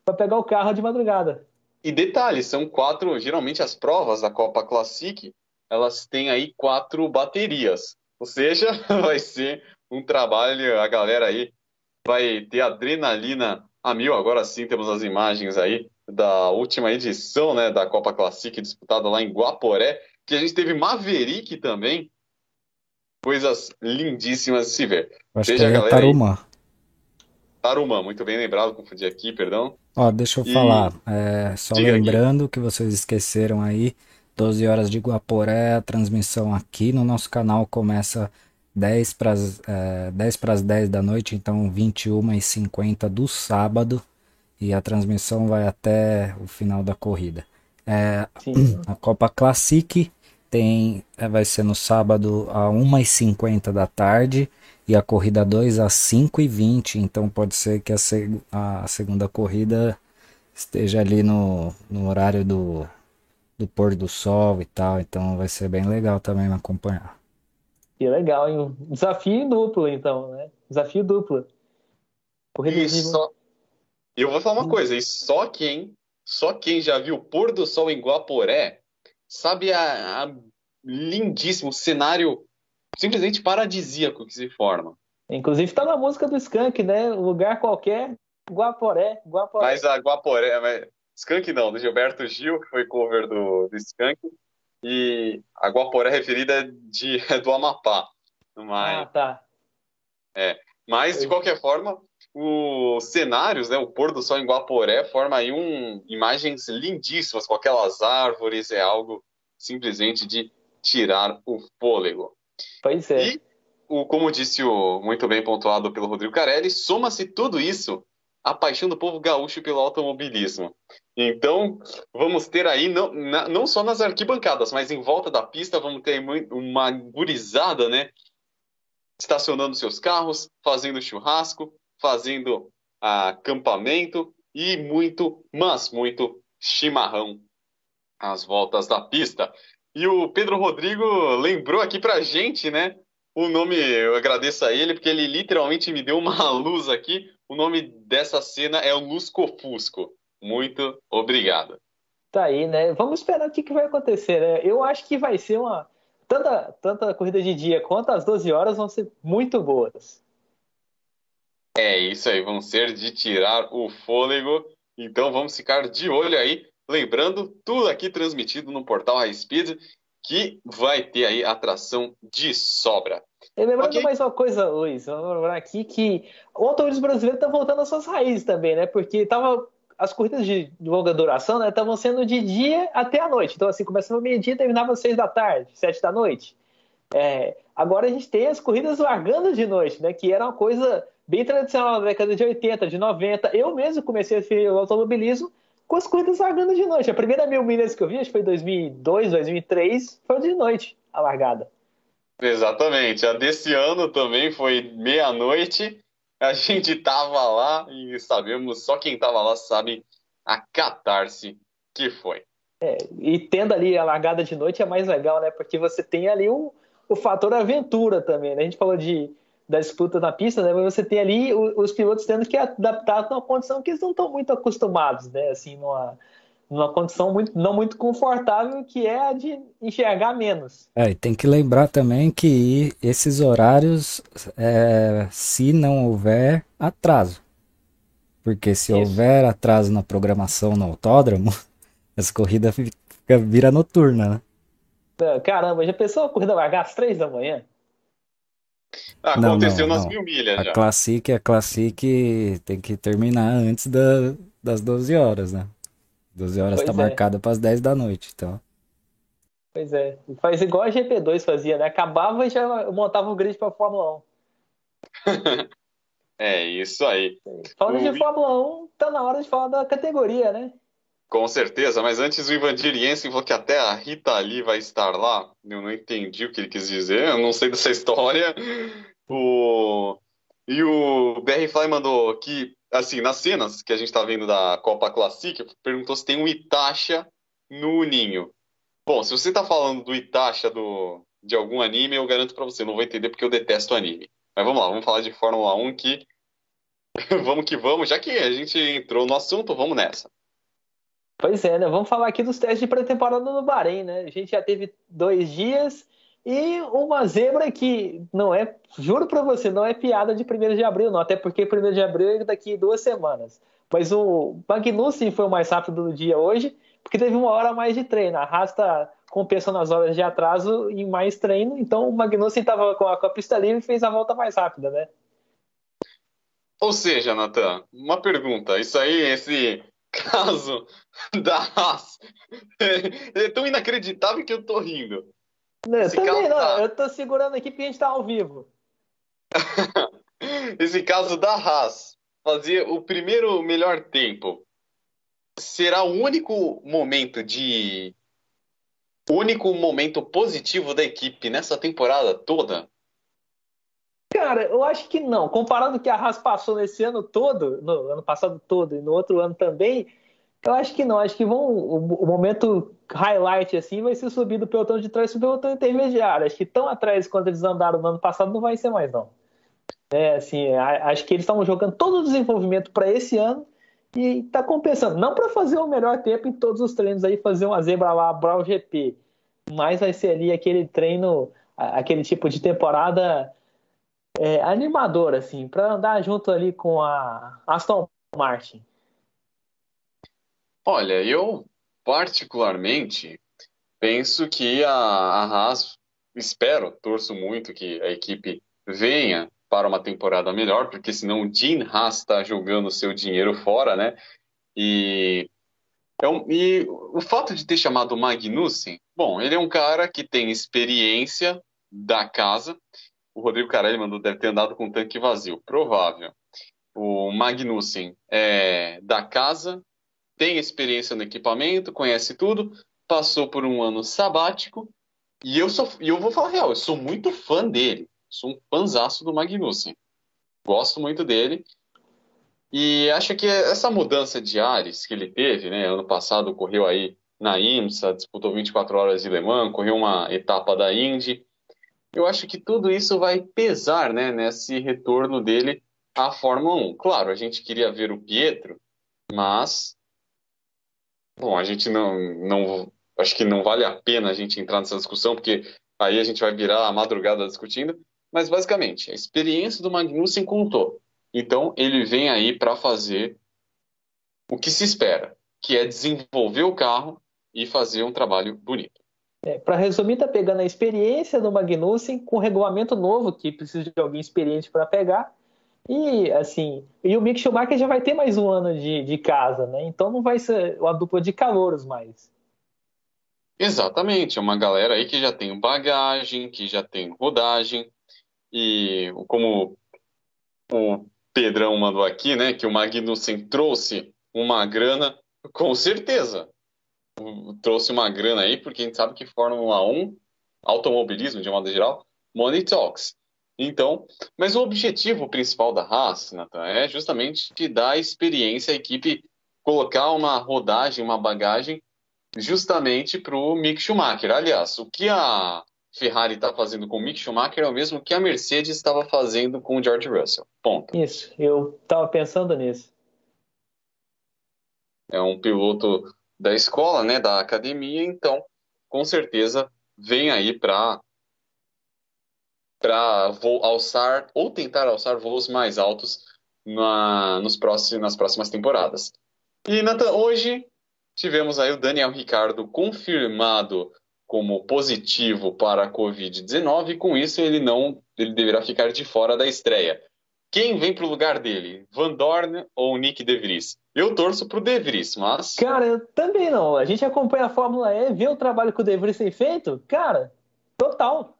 e... pegar o carro de madrugada. E detalhe, são quatro, geralmente as provas da Copa Classic, elas têm aí quatro baterias. Ou seja, [laughs] vai ser um trabalho, a galera aí vai ter adrenalina a mil. Agora sim temos as imagens aí da última edição, né, da Copa Classic disputada lá em Guaporé, que a gente teve Maverick também, coisas lindíssimas de se ver. Acho Veja, que é Tarumã. Tarumã, muito bem lembrado, confundi aqui, perdão. Ó, deixa eu e... falar, é, só Diga lembrando aqui. que vocês esqueceram aí, 12 horas de Guaporé, a transmissão aqui no nosso canal começa 10 para é, 10 as 10 da noite, então 21 e 50 do sábado, e a transmissão vai até o final da corrida. É, a Copa Classic tem é, vai ser no sábado a 1h50 da tarde e a corrida 2 às 5h20, então pode ser que a, seg a segunda corrida esteja ali no, no horário do, do pôr do sol e tal, então vai ser bem legal também acompanhar. Que legal, hein? Desafio duplo, então, né? Desafio duplo. Corrida e só... Eu vou falar uma coisa, e só quem, só quem já viu o pôr do sol em Guaporé sabe a, a lindíssimo cenário simplesmente paradisíaco que se forma. Inclusive está na música do Skank, né? Lugar qualquer, Guaporé, Guaporé. Mas a Guaporé, mas... Skank não, do Gilberto Gil, que foi cover do, do Skank, e a Guaporé referida de, [laughs] é do Amapá. Mas, ah, tá. É, mas, de qualquer forma, os cenários, né, o pôr do sol em Guaporé forma aí um, imagens lindíssimas com aquelas árvores, é algo simplesmente de tirar o fôlego. Pois é. E, o, como disse o muito bem pontuado pelo Rodrigo Carelli, soma-se tudo isso a paixão do povo gaúcho pelo automobilismo. Então, vamos ter aí, não, na, não só nas arquibancadas, mas em volta da pista, vamos ter uma gurizada, né? Estacionando seus carros, fazendo churrasco, fazendo acampamento e muito, mas muito chimarrão às voltas da pista. E o Pedro Rodrigo lembrou aqui pra gente, né? O nome, eu agradeço a ele, porque ele literalmente me deu uma [laughs] luz aqui. O nome dessa cena é o Lusco Fusco. Muito obrigado. Tá aí, né? Vamos esperar o que, que vai acontecer, né? Eu acho que vai ser uma. Tanta, tanta corrida de dia quanto as 12 horas vão ser muito boas. É isso aí, vão ser de tirar o fôlego. Então vamos ficar de olho aí. Lembrando, tudo aqui transmitido no portal High Speed, que vai ter aí atração de sobra. E lembrando okay. mais uma coisa, Luiz, vamos lembrar aqui que o automobilismo brasileiro está voltando às suas raízes também, né? Porque tava as corridas de longa duração estavam né, sendo de dia até a noite. Então, assim, começava meio-dia e terminava às seis da tarde, sete da noite. É, agora a gente tem as corridas largando de noite, né? Que era uma coisa bem tradicional na década de 80, de 90. Eu mesmo comecei a ver o automobilismo com as corridas largando de noite. A primeira mil milhas que eu vi, acho que foi em 2002, 2003, foi de noite a largada. Exatamente. A desse ano também foi meia-noite a gente tava lá e sabemos, só quem tava lá sabe a catarse que foi. É, e tendo ali a largada de noite é mais legal, né? Porque você tem ali o, fator aventura também, né? A gente falou de, da disputa na pista, né? Mas você tem ali os, os pilotos tendo que adaptar numa condição que eles não estão muito acostumados, né? Assim, numa, numa condição muito, não muito confortável, que é a de enxergar menos. É, e tem que lembrar também que esses horários, é, se não houver atraso, porque se Isso. houver atraso na programação no autódromo, [laughs] essa corrida fica, vira noturna, né? É, caramba, já pensou a corrida largar às três da manhã? Aconteceu não, não, nas mil milhas a já. Classic, a Classic tem que terminar antes da, das 12 horas, né? 12 horas está é. marcada para as 10 da noite, então. Pois é. Faz igual a GP2 fazia, né? Acabava e já montava o grid para Fórmula 1. [laughs] é, isso aí. Falando o... de Fórmula 1, tá na hora de falar da categoria, né? Com certeza, mas antes o Ivandir Jensen falou que até a Rita ali vai estar lá. Eu não entendi o que ele quis dizer, eu não sei dessa história. O... E o BR Fly mandou que assim, nas cenas que a gente tá vendo da Copa Classic, perguntou se tem um Itacha no ninho. Bom, se você tá falando do Itacha do, de algum anime, eu garanto para você, não vou entender porque eu detesto anime. Mas vamos lá, vamos falar de Fórmula 1 que [laughs] vamos que vamos, já que a gente entrou no assunto, vamos nessa. Pois é, né? Vamos falar aqui dos testes de pré-temporada no Bahrein, né? A gente já teve dois dias e uma zebra que não é, juro para você, não é piada de 1 de abril, não. Até porque 1 de abril é daqui duas semanas. Mas o Magnussen foi o mais rápido do dia hoje, porque teve uma hora a mais de treino. A Haas está compensando as horas de atraso em mais treino, então o Magnussen estava com, com a pista livre e fez a volta mais rápida, né? Ou seja, Natan, uma pergunta. Isso aí, esse caso [laughs] da Haas, [laughs] é tão inacreditável que eu tô rindo. Não, também não, tá... eu tô segurando aqui porque a gente tá ao vivo. [laughs] Esse caso da Haas, fazer o primeiro melhor tempo, será o único momento de. O único momento positivo da equipe nessa temporada toda? Cara, eu acho que não. Comparado com o que a Haas passou nesse ano todo, no ano passado todo e no outro ano também, eu acho que não. Acho que vão, o, momento highlight assim vai ser subir do pelotão de trás para o pelotão intermediário. Acho que tão atrás quando eles andaram no ano passado não vai ser mais não. É, assim, acho que eles estavam jogando todo o desenvolvimento para esse ano e está compensando. Não para fazer o melhor tempo em todos os treinos aí, fazer uma zebra lá, Brawl GP, mas vai ser ali aquele treino, aquele tipo de temporada é, animador, assim, para andar junto ali com a Aston Martin. Olha, eu particularmente penso que a, a Haas, espero, torço muito que a equipe venha para uma temporada melhor, porque senão o Dean Haas está jogando seu dinheiro fora, né? E, então, e o fato de ter chamado Magnussen, bom, ele é um cara que tem experiência da casa. O Rodrigo Carelli mandou deve ter andado com um tanque vazio, provável. o Magnussen é da casa, tem experiência no equipamento, conhece tudo, passou por um ano sabático, e eu, sou, e eu vou falar real, eu sou muito fã dele, sou um fanzaço do Magnussen. Gosto muito dele. E acho que essa mudança de ares que ele teve, né? Ano passado correu aí na IMSA, disputou 24 horas de Le Mans, correu uma etapa da Indy. Eu acho que tudo isso vai pesar, né, nesse retorno dele à Fórmula 1. Claro, a gente queria ver o Pietro, mas bom, a gente não, não acho que não vale a pena a gente entrar nessa discussão, porque aí a gente vai virar a madrugada discutindo. Mas basicamente, a experiência do Magnussen contou. Então ele vem aí para fazer o que se espera, que é desenvolver o carro e fazer um trabalho bonito. É, para resumir, tá pegando a experiência do Magnussen com um regulamento novo que precisa de alguém experiente para pegar. E assim, e o Mick Schumacher já vai ter mais um ano de, de casa, né? Então não vai ser uma dupla de calouros mais. Exatamente, é uma galera aí que já tem bagagem, que já tem rodagem, e como o Pedrão mandou aqui, né, que o Magnussen trouxe uma grana, com certeza. Trouxe uma grana aí, porque a gente sabe que Fórmula 1, automobilismo de modo geral, money talks. Então, mas o objetivo principal da Haas, Nathan, é justamente te dar experiência à equipe, colocar uma rodagem, uma bagagem, justamente para o Mick Schumacher. Aliás, o que a Ferrari está fazendo com o Mick Schumacher é o mesmo que a Mercedes estava fazendo com o George Russell. Ponto. Isso, eu estava pensando nisso. É um piloto da escola, né, da academia, então, com certeza, vem aí para para alçar ou tentar alçar voos mais altos na, nos próximos, nas próximas temporadas. E Nathan, hoje tivemos aí o Daniel Ricardo confirmado como positivo para a Covid-19 e com isso ele não ele deverá ficar de fora da estreia. Quem vem para o lugar dele? Van Dorn ou Nick De Vries? Eu torço para o De Vries, mas... Cara, eu também não. A gente acompanha a Fórmula E, vê o trabalho que o De Vries tem feito, cara, total.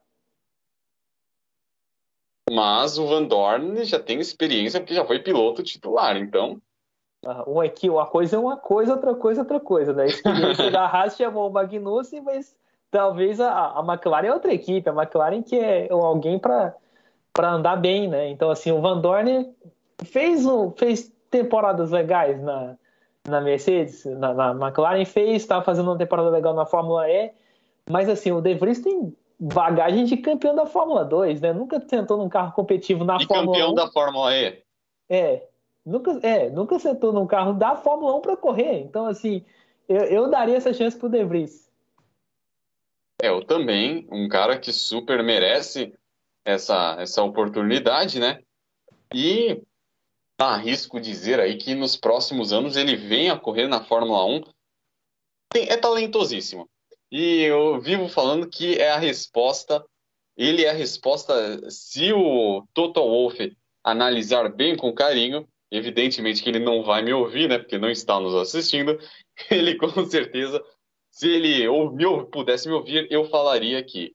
Mas o Van Dorn já tem experiência porque já foi piloto titular, então... Ah, um aqui, uma coisa é uma coisa, outra coisa é outra coisa, né? A experiência [laughs] da Haas chamou o Magnussen, mas talvez a, a McLaren é outra equipe, a McLaren que é alguém para andar bem, né? Então, assim, o Van Dorn fez, um, fez temporadas legais na, na Mercedes, na, na McLaren fez, estava fazendo uma temporada legal na Fórmula E, mas assim, o De Vries tem bagagem de campeão da Fórmula 2, né? Nunca tentou num carro competitivo na e Fórmula campeão 1. da Fórmula E. É, nunca, é, nunca sentou num carro da Fórmula 1 para correr. Então, assim, eu, eu daria essa chance pro De Vries. É, eu também, um cara que super merece essa, essa oportunidade, né? E arrisco dizer aí que nos próximos anos ele venha a correr na Fórmula 1. Tem, é talentosíssimo. E eu vivo falando que é a resposta, ele é a resposta, se o Toto Wolff analisar bem com carinho, evidentemente que ele não vai me ouvir, né, porque não está nos assistindo, [laughs] ele com certeza se ele ou me, pudesse me ouvir, eu falaria que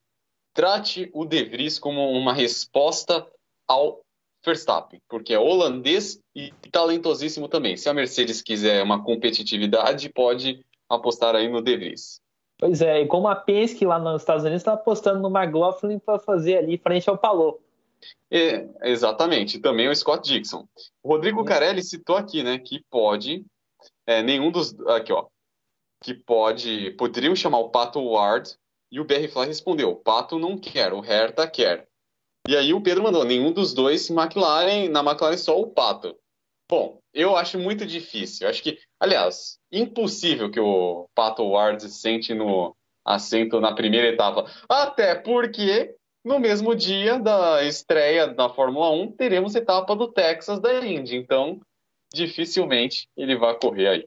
trate o De Vries como uma resposta ao Verstappen, porque é holandês e talentosíssimo também. Se a Mercedes quiser uma competitividade, pode apostar aí no De Vries. Pois é, e como a Penske lá nos Estados Unidos está apostando no McLaughlin para fazer ali frente ao Palou. É, exatamente, também o Scott Dixon. O Rodrigo é. Carelli citou aqui, né, que pode é, nenhum dos aqui ó, que pode poderiam chamar o Pato Ward e o BR Fly respondeu: o Pato não quer, o Hertha quer. E aí o Pedro mandou: nenhum dos dois McLaren, na McLaren só o Pato. Bom, eu acho muito difícil. Eu acho que, aliás, impossível que o Pato Ward sente no assento na primeira etapa. Até porque no mesmo dia da estreia da Fórmula 1 teremos etapa do Texas da Indy. Então, dificilmente ele vai correr aí.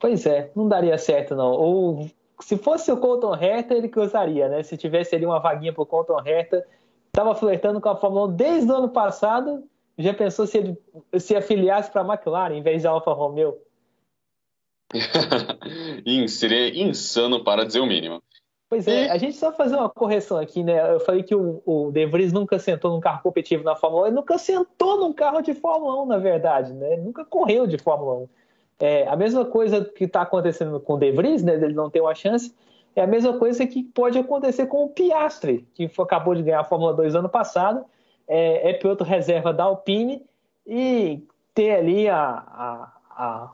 Pois é, não daria certo não. Ou se fosse o Colton Herta, ele cruzaria, né? Se tivesse ali uma vaguinha pro Colton Herta, estava flertando com a Fórmula 1 desde o ano passado, já pensou se ele se afiliasse para a McLaren em vez da Alfa Romeo? [laughs] Seria insano para dizer o mínimo. Pois é, a gente só fazer uma correção aqui, né? Eu falei que o, o De Vries nunca sentou num carro competitivo na Fórmula 1, ele nunca sentou num carro de Fórmula 1, na verdade, né? Ele nunca correu de Fórmula 1. É, a mesma coisa que está acontecendo com o De Vries, né? Ele não ter uma chance, é a mesma coisa que pode acontecer com o Piastri, que acabou de ganhar a Fórmula 2 ano passado, é, é piloto reserva da Alpine e ter ali a, a, a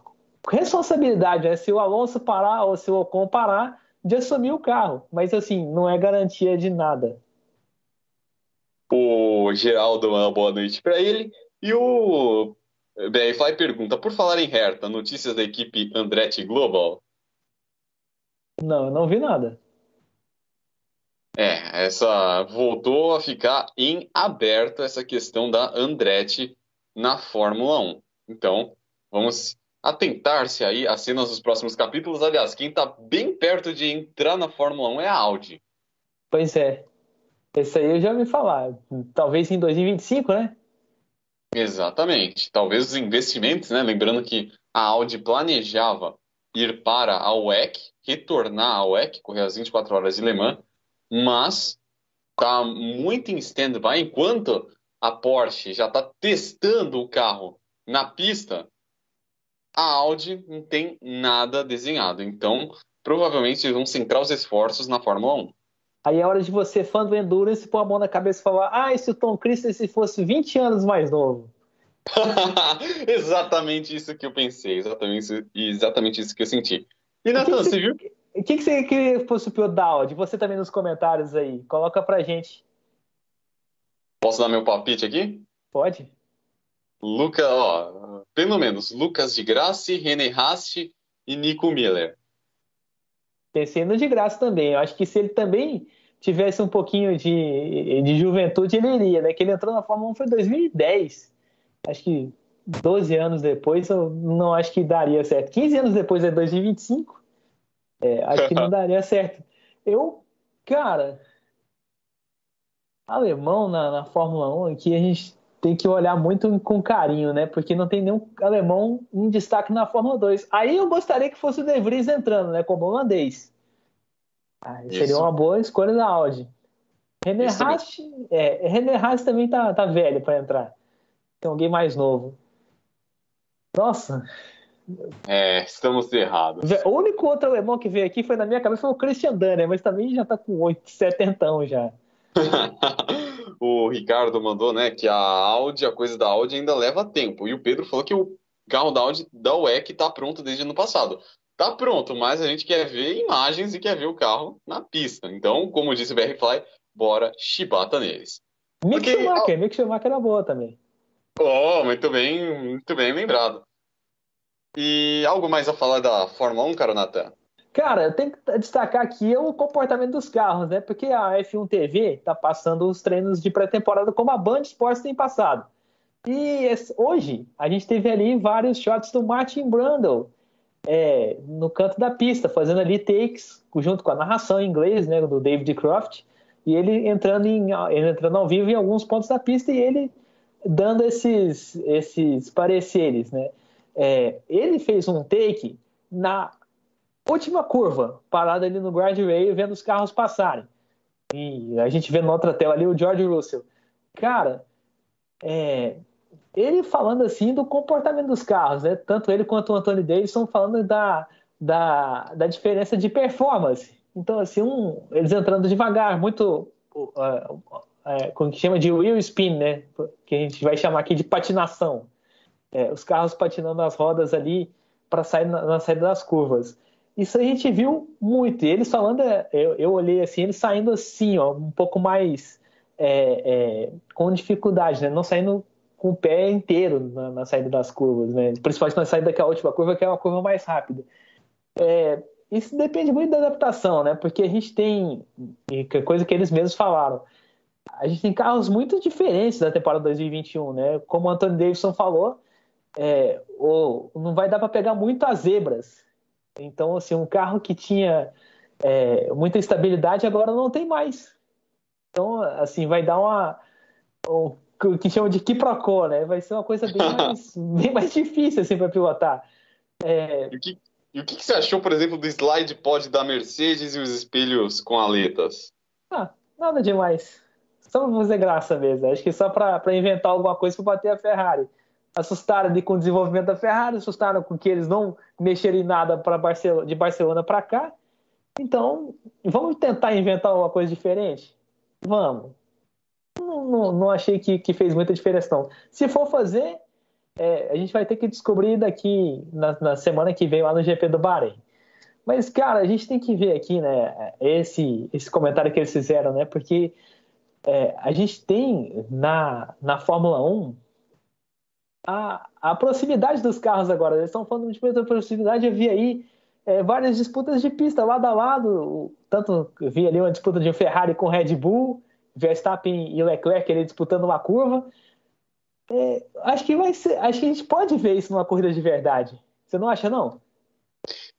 responsabilidade, né? Se o Alonso parar ou se o Ocon parar, de assumir o carro. Mas assim, não é garantia de nada. O Geraldo, uma boa noite para ele. E o BRFly pergunta: por falar em Hertha, notícias da equipe Andretti Global? Não, eu não vi nada. É, essa voltou a ficar em aberto essa questão da Andretti na Fórmula 1. Então, vamos atentar-se aí às cenas dos próximos capítulos. Aliás, quem está bem perto de entrar na Fórmula 1 é a Audi. Pois é. Esse aí eu já ouvi falar. Talvez em 2025, né? Exatamente. Talvez os investimentos, né? Lembrando que a Audi planejava ir para a WEC, retornar à WEC, correr as 24 horas de Le Mans, mas está muito em stand-by enquanto a Porsche já está testando o carro na pista a Audi não tem nada desenhado. Então, provavelmente vão centrar os esforços na Fórmula 1. Aí é hora de você, fã do Endurance, pôr a mão na cabeça e falar: ah, e se o Tom Christensen fosse 20 anos mais novo? [laughs] exatamente isso que eu pensei, exatamente isso, exatamente isso que eu senti. E Nathan, você viu? O que, que você queria que fosse o piloto da Audi? Você também nos comentários aí. Coloca pra gente. Posso dar meu palpite aqui? Pode. Luca, ó, pelo menos Lucas de Graça, René Rast e Nico Miller. Pensei no de Graça também. Eu acho que se ele também tivesse um pouquinho de, de juventude, ele iria, né? Que ele entrou na Fórmula 1 foi em 2010. Acho que 12 anos depois, eu não acho que daria certo. 15 anos depois é 2025. É, acho que não [laughs] daria certo. Eu, cara, alemão na, na Fórmula 1 aqui, a gente tem que olhar muito com carinho, né? Porque não tem nenhum alemão em destaque na Fórmula 2. Aí eu gostaria que fosse o De Vries entrando, né? Como holandês. Aí seria uma boa escolha da Audi. René Haas, é, René Haas também tá, tá velho para entrar. Tem alguém mais novo. Nossa. É, estamos errados. O único outro alemão que veio aqui foi na minha cabeça foi o Christian Danner, mas também já tá com 8, 70 já. [laughs] o Ricardo mandou, né, que a Audi, a coisa da Audi ainda leva tempo. E o Pedro falou que o carro da Audi da WEC está pronto desde ano passado. Tá pronto, mas a gente quer ver imagens e quer ver o carro na pista. Então, como disse o BRFly, bora chibata neles. Mick Porque... Schumacher, Mick Schumacher era boa também. Oh, muito bem, muito bem lembrado. E algo mais a falar da Fórmula 1, cara, Natan? Cara, eu tenho que destacar aqui o comportamento dos carros, né? Porque a F1 TV tá passando os treinos de pré-temporada como a Band Sports tem passado. E hoje a gente teve ali vários shots do Martin Brundle é, no canto da pista, fazendo ali takes junto com a narração em inglês, né, do David Croft, e ele entrando, em, ele entrando ao vivo em alguns pontos da pista e ele dando esses, esses pareceres, né? É, ele fez um take na última curva, parado ali no guardrail, vendo os carros passarem. E a gente vê na outra tela ali o George Russell. Cara, é, ele falando assim do comportamento dos carros, né? Tanto ele quanto o Anthony Davidson falando da, da, da diferença de performance. Então, assim, um, eles entrando devagar, muito. Uh, uh, como que chama de wheel spin, né? Que a gente vai chamar aqui de patinação. É, os carros patinando as rodas ali para sair na, na saída das curvas. Isso a gente viu muito. E eles falando, é, eu, eu olhei assim, eles saindo assim, ó, um pouco mais é, é, com dificuldade, né? Não saindo com o pé inteiro na, na, saída das curvas, né? Principalmente na saída daquela última curva, que é uma curva mais rápida. É, isso depende muito da adaptação, né? Porque a gente tem, é coisa que eles mesmos falaram, a gente tem carros muito diferentes da temporada 2021, né? Como o Anthony Davidson falou, é, o, não vai dar para pegar muito as zebras então, assim, um carro que tinha é, muita estabilidade agora não tem mais. Então, assim, vai dar uma. o que chama de quiprocó, né? Vai ser uma coisa bem [laughs] mais, bem mais difícil assim, para pilotar. É, o, que, E o que, você achou, por exemplo, do slide pod da Mercedes e os espelhos com aletas? Ah, nada demais. Só pra fazer graça mesmo. Acho que só pra inventar alguma coisa pra bater a Ferrari. Assustaram com o desenvolvimento da Ferrari, assustaram com que eles não mexeram em nada pra Barcelona, de Barcelona para cá. Então, vamos tentar inventar uma coisa diferente? Vamos. Não, não, não achei que, que, fez muita diferença, não. Se for fazer, é, a gente vai ter que descobrir daqui na, na, semana que vem lá no GP do Bahrein. Mas, cara, a gente tem que ver aqui, né, esse, esse comentário que eles fizeram, né, porque é, a gente tem na, na Fórmula 1 a, a proximidade dos carros agora. Eles estão falando de muita proximidade. Eu vi aí é, várias disputas de pista lado a lado. Tanto vi ali uma disputa de Ferrari com Red Bull, Verstappen e Leclerc ali disputando uma curva. É, acho que vai ser, acho que a gente pode ver isso numa corrida de verdade. Você não acha não?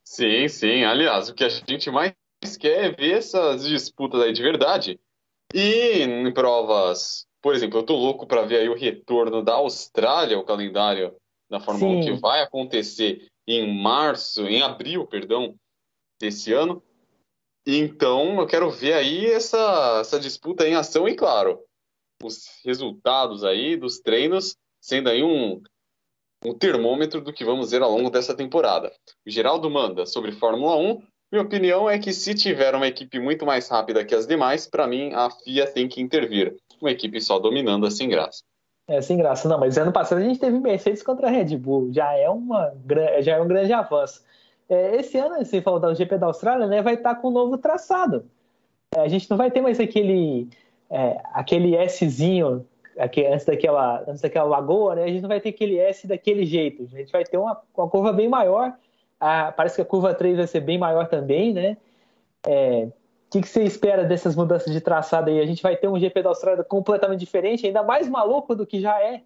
Sim, sim. Aliás, o que a gente mais quer é ver essas disputas aí de verdade. E em provas, por exemplo, eu tô louco para ver aí o retorno da Austrália, o calendário da Fórmula sim. 1 que vai acontecer em março, em abril, perdão, desse ano. Então, eu quero ver aí essa, essa disputa em ação e, claro, os resultados aí dos treinos sendo aí um, um termômetro do que vamos ver ao longo dessa temporada. O Geraldo manda sobre Fórmula 1. Minha opinião é que se tiver uma equipe muito mais rápida que as demais, para mim a FIA tem que intervir. Uma equipe só dominando assim graça. É, sem graça, não, mas ano passado a gente teve Mercedes contra a Red Bull, já é, uma, já é um grande avanço. É, esse ano, você falou do GP da Austrália, né, vai estar com um novo traçado. É, a gente não vai ter mais aquele, é, aquele Szinho aqui, antes, daquela, antes daquela lagoa, né, a gente não vai ter aquele S daquele jeito, a gente vai ter uma, uma curva bem maior, a, parece que a curva 3 vai ser bem maior também, né, é, que, que você espera dessas mudanças de traçado aí? A gente vai ter um GP da Austrália completamente diferente, ainda mais maluco do que já é.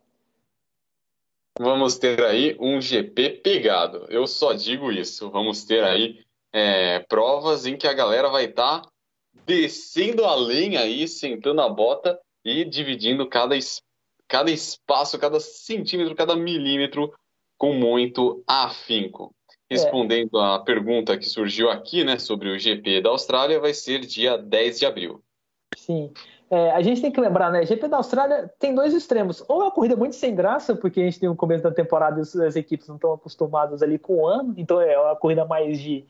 Vamos ter aí um GP pegado. Eu só digo isso. Vamos ter aí é, provas em que a galera vai estar tá descendo a lenha aí, sentando a bota e dividindo cada, cada espaço, cada centímetro, cada milímetro com muito afinco. É. Respondendo à pergunta que surgiu aqui, né, sobre o GP da Austrália, vai ser dia 10 de abril. Sim. É, a gente tem que lembrar, né? GP da Austrália tem dois extremos. Ou é uma corrida muito sem graça, porque a gente tem o começo da temporada e as equipes não estão acostumadas ali com o ano, então é uma corrida mais de,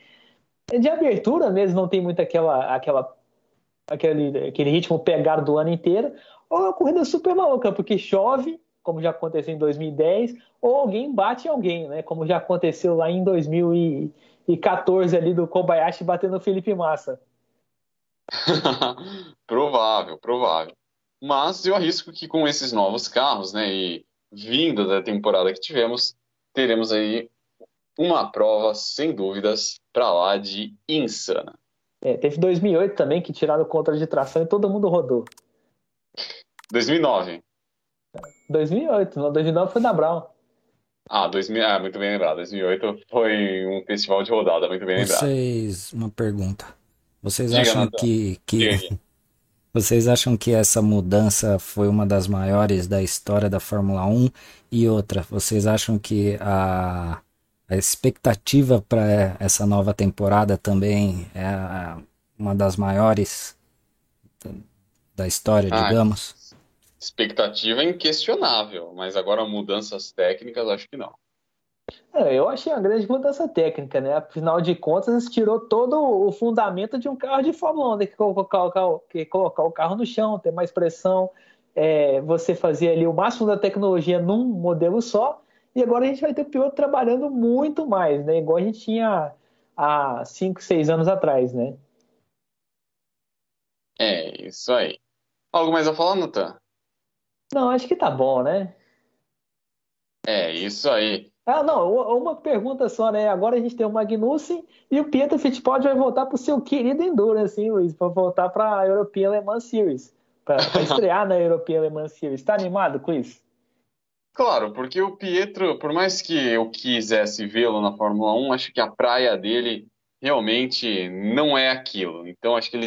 de abertura mesmo, não tem muito aquela, aquela, aquele, aquele ritmo pegado do ano inteiro. Ou é uma corrida super maluca, porque chove, como já aconteceu em 2010, ou alguém bate alguém, né? Como já aconteceu lá em 2014 ali do Kobayashi batendo o Felipe Massa. [laughs] provável, provável. Mas eu arrisco que com esses novos carros, né, e vindo da temporada que tivemos, teremos aí uma prova sem dúvidas para lá de insana. É, teve 2008 também que tiraram o controle de tração e todo mundo rodou. 2009. 2008, não, 2009 foi da Brown. Ah, 2000, ah, muito bem lembrado. 2008 foi um festival de rodada, muito bem lembrado. Vocês, uma pergunta. Vocês Diga, acham que, que [laughs] vocês acham que essa mudança foi uma das maiores da história da Fórmula 1? E outra, vocês acham que a, a expectativa para essa nova temporada também é uma das maiores da história, ah, digamos? Expectativa é inquestionável, mas agora mudanças técnicas, acho que não. É, eu achei uma grande mudança técnica, né? Afinal de contas, tirou todo o fundamento de um carro de Fórmula 1, né? que colocar, o carro, que colocar o carro no chão, ter mais pressão, é, você fazer ali o máximo da tecnologia num modelo só, e agora a gente vai ter o piloto trabalhando muito mais, né? Igual a gente tinha há 5, 6 anos atrás, né? É, isso aí. Algo mais a falar, Natan? Não, acho que tá bom, né? É, isso aí. Ah, não, uma pergunta só, né? Agora a gente tem o Magnussen e o Pietro Fittipaldi vai voltar para o seu querido Endurance, hein, Luiz? Para voltar para a European Le Mans Series, para [laughs] estrear na European Le Mans Series. Está animado com isso? Claro, porque o Pietro, por mais que eu quisesse vê-lo na Fórmula 1, acho que a praia dele realmente não é aquilo. Então acho que ele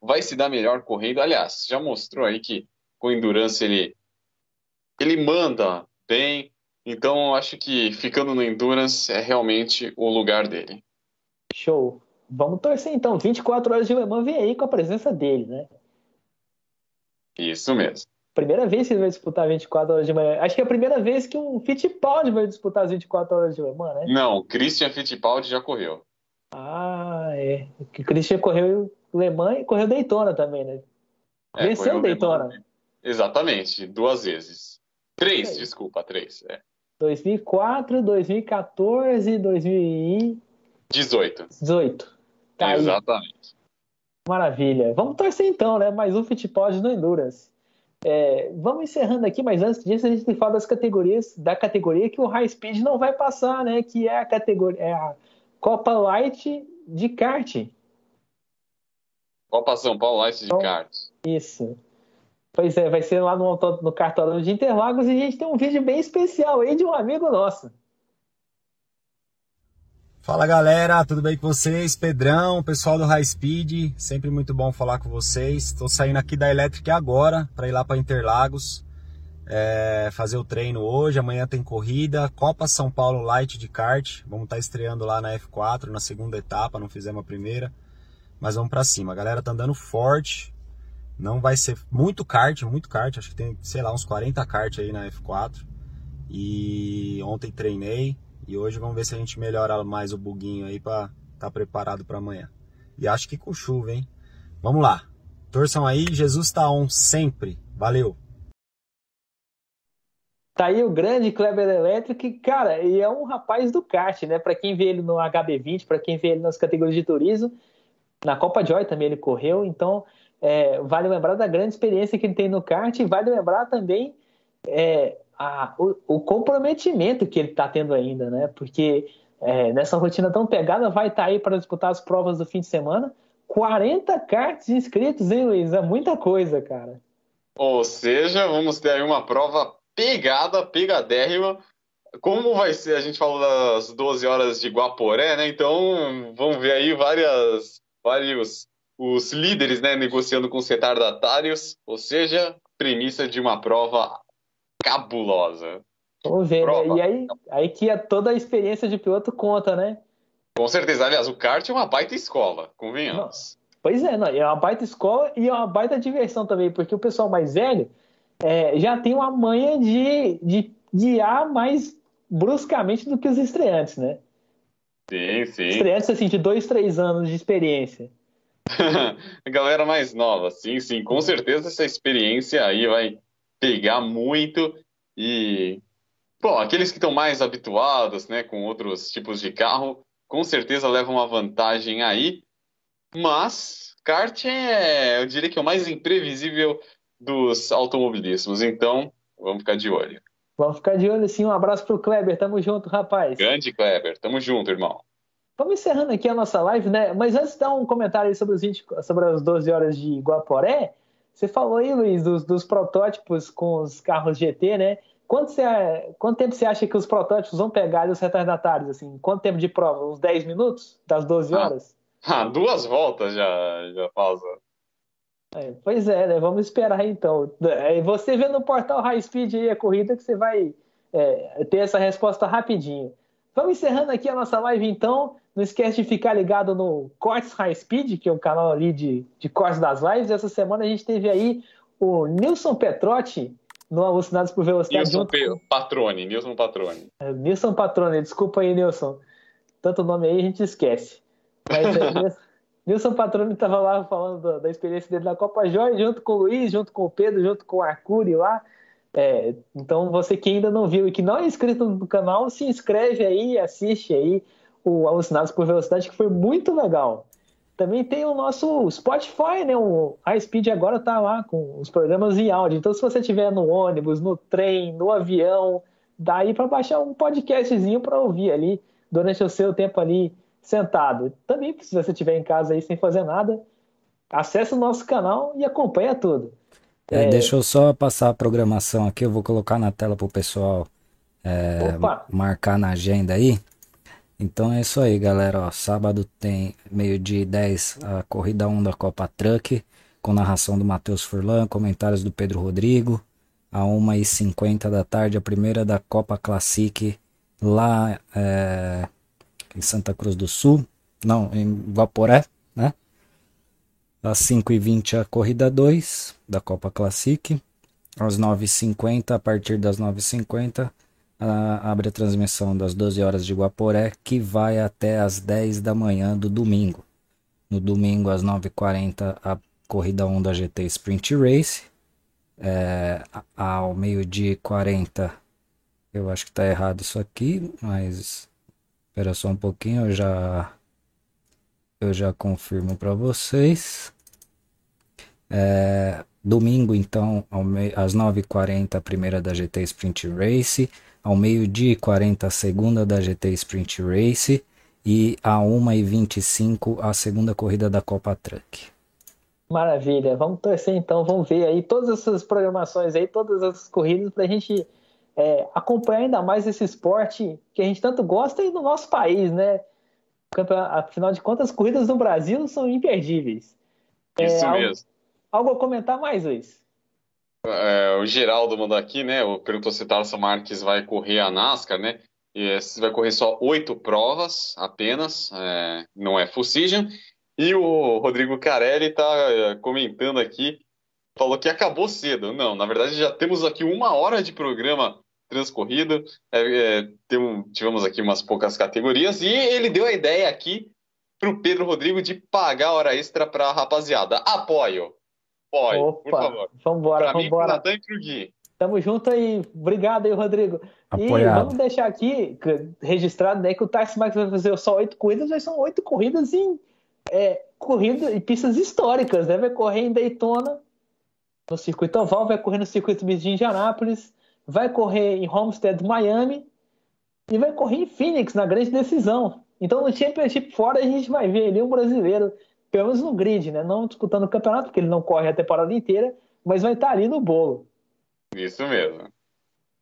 vai se dar melhor correndo. Aliás, já mostrou aí que com Endurance ele, ele manda bem, Então, eu acho que ficando no Endurance é realmente o lugar dele. Show. Vamos torcer então. 24 horas de Le Mans vem aí com a presença dele, né? Isso mesmo. Primeira vez que ele vai disputar 24 horas de manhã. Acho que é a primeira vez que um Fittipaldi vai disputar as 24 horas de Le Mans, né? Não, Christian Fittipaldi já correu. Ah, é. O Christian correu Le Mans e correu Daytona também, né? É, Venceu correu Daytona. Exatamente, duas vezes. Três, desculpa, três. É. 2004, 2014, 2018. 18. Tá. Exatamente. Maravilha. Vamos torcer então, né? Mais um Fittipaldi no Endurance. É, vamos encerrando aqui, mas antes disso a gente tem que falar das categorias, da categoria que o High Speed não vai passar, né? Que é a categoria, é a Copa Light de kart. Copa São Paulo Light de Então- kart. Isso. Pois é, vai ser lá no, no de Interlagos e a gente tem um vídeo bem especial aí de um amigo nosso. Fala galera, tudo bem com vocês? Pedrão, pessoal do High Speed, sempre muito bom falar com vocês. Estou saindo aqui da Electric agora para ir lá para Interlagos, é, fazer o treino hoje. Amanhã tem corrida, Copa São Paulo Light de kart. Vamos estar estreando lá na F4 na segunda etapa, não fizemos a primeira, mas vamos para cima. A galera tá andando forte, não vai ser muito kart, muito kart. Acho que tem, sei lá, uns 40 kart aí na F4. E ontem treinei. E hoje vamos ver se a gente melhora mais o buguinho aí pra estar preparado para amanhã. E acho que com chuva, hein? Vamos lá. Torçam aí, Jesus tá on sempre. Valeu. Tá aí o grande Kleber Electric, cara, e é um rapaz do kart, né? Para quem vê ele no HB20, para quem vê ele nas categorias de turismo, na Copa Joy também ele correu, então é, vale lembrar da grande experiência que ele tem no kart e vale lembrar também é, a- o, o comprometimento que ele está tendo ainda, né? Porque é, nessa rotina tão pegada vai estar aí para disputar as provas do fim de semana. 40 karts inscritos, hein, Luiz? É muita coisa, cara. Ou seja, vamos ter aí uma prova pegada, pegadérrima. Como vai ser? A gente falou das 12 horas de Guaporé, né? Então, vamos ver aí várias, vários os líderes, né, negociando com os retardatários. Ou seja, premissa de uma prova cabulosa. Vamos ver, né? Prova. E aí, aí que é toda a experiência de piloto conta, né? Com certeza. Aliás, o kart é uma baita escola, convenhamos. Pois é, não, é uma baita escola e é uma baita diversão também, porque o pessoal mais velho é, já tem uma manha de, de guiar mais bruscamente do que os estreantes, né? Sim, sim. Estreantes, assim, de dois, três anos de experiência. [laughs] Galera mais nova, sim, sim, com certeza essa experiência aí vai pegar muito e, bom, aqueles que estão mais habituados, né, com outros tipos de carro, com certeza levam uma vantagem aí, mas kart é, eu diria que é o mais imprevisível dos automobilismos, então vamos ficar de olho. Vamos ficar de olho, sim. Um abraço pro Kleber, tamo junto, rapaz. Grande Kleber, tamo junto, irmão. Vamos encerrando aqui a nossa live, né? Mas antes de dar um comentário aí sobre, os 20 sobre as 12 horas de Guaporé, você falou aí, Luiz, dos, dos protótipos com os carros GT, né? Quanto, você, quanto tempo você acha que os protótipos vão pegar os retardatários? Assim? Quanto tempo de prova? Uns 10 minutos das 12 Ah. horas? Ah, duas voltas já, já pausa. É, pois é, né? Vamos esperar então. É, Você vê no portal High Speed aí a corrida que você vai é, ter essa resposta rapidinho. Vamos encerrando aqui a nossa live, então. Não esquece de ficar ligado no Cortes High Speed, que é o canal ali de, de cortes das lives. Essa semana a gente teve aí o Nilson Petrotti no Alucinados por Velocidade. Nilson junto Patrone, Nilson Patrone. é, Nilson Patrone, desculpa aí, Nilson. Tanto nome aí a gente esquece. Mas é, [laughs] Nilson- Nilson Patrone estava lá falando da, da experiência dele na Copa Joy, junto com o Luiz, junto com o Pedro, junto com o Arcuri lá. É, então, você que ainda não viu e que não é inscrito no canal, se inscreve aí assiste aí o Alucinados por Velocidade, que foi muito legal. Também tem o nosso Spotify, né? O High Speed agora tá lá com os programas em áudio. Então, se você estiver no ônibus, no trem, no avião, daí para baixar um podcastzinho para ouvir ali durante o seu tempo ali sentado. Também, se você estiver em casa aí sem fazer nada, acesse o nosso canal e acompanha tudo. É, É. Deixa eu só passar a programação aqui, eu vou colocar na tela pro pessoal é, marcar na agenda aí. Então é isso aí, galera. Ó, sábado tem meio-dia e 10 a corrida 1 da Copa Truck, com narração do Matheus Furlan, comentários do Pedro Rodrigo. a 1h50 da tarde, a primeira da Copa Classic lá é, em Santa Cruz do Sul, não, em Guaporé, né? Às 5h20 a corrida 2 da Copa Classic, às 9h50, a partir das 9h50, abre a transmissão das 12 horas de Guaporé, que vai até às 10 da manhã do domingo. No domingo, às 9h40, a corrida 1 da GT Sprint Race. É, ao meio-dia e 40, eu acho que está errado isso aqui, mas espera só um pouquinho, eu já, eu já confirmo para vocês. É, domingo, então, às 9h40, a primeira da GT Sprint Race. Ao meio-dia e 40, a segunda da GT Sprint Race. E a 1h25, a segunda corrida da Copa Truck. Maravilha, vamos torcer então, vamos ver aí todas essas programações aí, todas as corridas para a gente é, acompanhar ainda mais esse esporte que a gente tanto gosta e no nosso país, né? Afinal de contas, as corridas no Brasil são imperdíveis. Isso é, mesmo. Algo, algo a comentar mais, Luiz? É, o Geraldo mandou aqui, né? Perguntou se Tarso Marques vai correr a NASCAR, né? E vai correr só oito provas apenas, é, não é full. E o Rodrigo Carelli está eh, comentando aqui, falou que acabou cedo. Não, na verdade já temos aqui uma hora de programa transcorrido, é, é, tivemos aqui umas poucas categorias, e ele deu a ideia aqui para o Pedro Rodrigo de pagar hora extra para a rapaziada. Apoio. Apoio, Opa, por favor. Vambora, pra vambora. Mim, Natan e Tamo junto aí. Obrigado aí, Rodrigo. Apoiado. E vamos deixar aqui registrado né, que o Tarso Max vai fazer só oito corridas, mas são oito corridas em é, corrida e pistas históricas, né? Vai correr em Daytona, no circuito oval, vai correr no circuito de Indianápolis, vai correr em Homestead, Miami e vai correr em Phoenix, na grande decisão. Então no Championship fora a gente vai ver ali um brasileiro, pelo menos no grid, né? Não disputando o campeonato, porque ele não corre a temporada inteira, mas vai estar ali no bolo. Isso mesmo.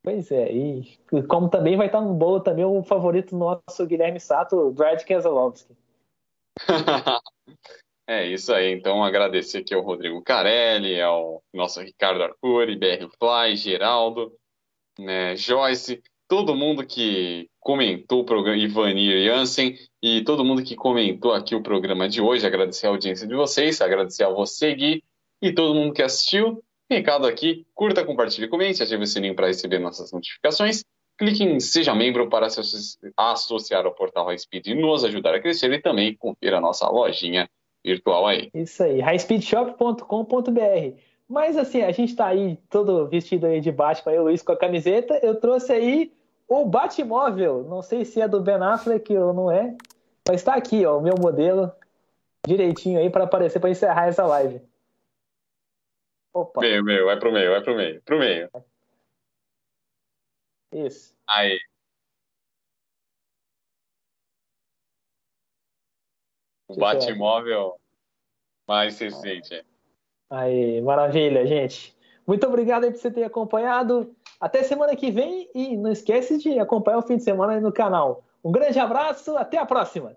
Pois é, e como também vai estar no bolo também o favorito nosso, Guilherme Sato, Brad Keselowski. [laughs] é isso aí. Então, agradecer aqui ao Rodrigo Carelli, ao nosso Ricardo Arcuri, BR Fly, Geraldo, né, Joyce, todo mundo que comentou o programa, Ivanir Jansen, e todo mundo que comentou aqui o programa de hoje. Agradecer a audiência de vocês, agradecer a você, Gui, e todo mundo que assistiu. Recado aqui, curta, compartilhe, comente, ative o sininho para receber nossas notificações. Clique em Seja Membro para se associar ao portal High Speed e nos ajudar a crescer e também confira a nossa lojinha virtual aí. Isso aí, highspeedshop.com.br. Mas assim, a gente está aí todo vestido aí de Batman, eu Luiz com a camiseta. Eu trouxe aí o Batmóvel. Não sei se é do Ben Affleck ou não é, mas está aqui, ó, o meu modelo direitinho aí para aparecer para encerrar essa live. Opa. Meio, meio, vai pro meio, vai pro meio, pro meio. Isso. Aí. O Batmóvel mais recente. Aí, maravilha, gente. Muito obrigado aí por você ter acompanhado. Até semana que vem e não esquece de acompanhar o fim de semana aí no canal. Um grande abraço, até a próxima.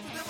Com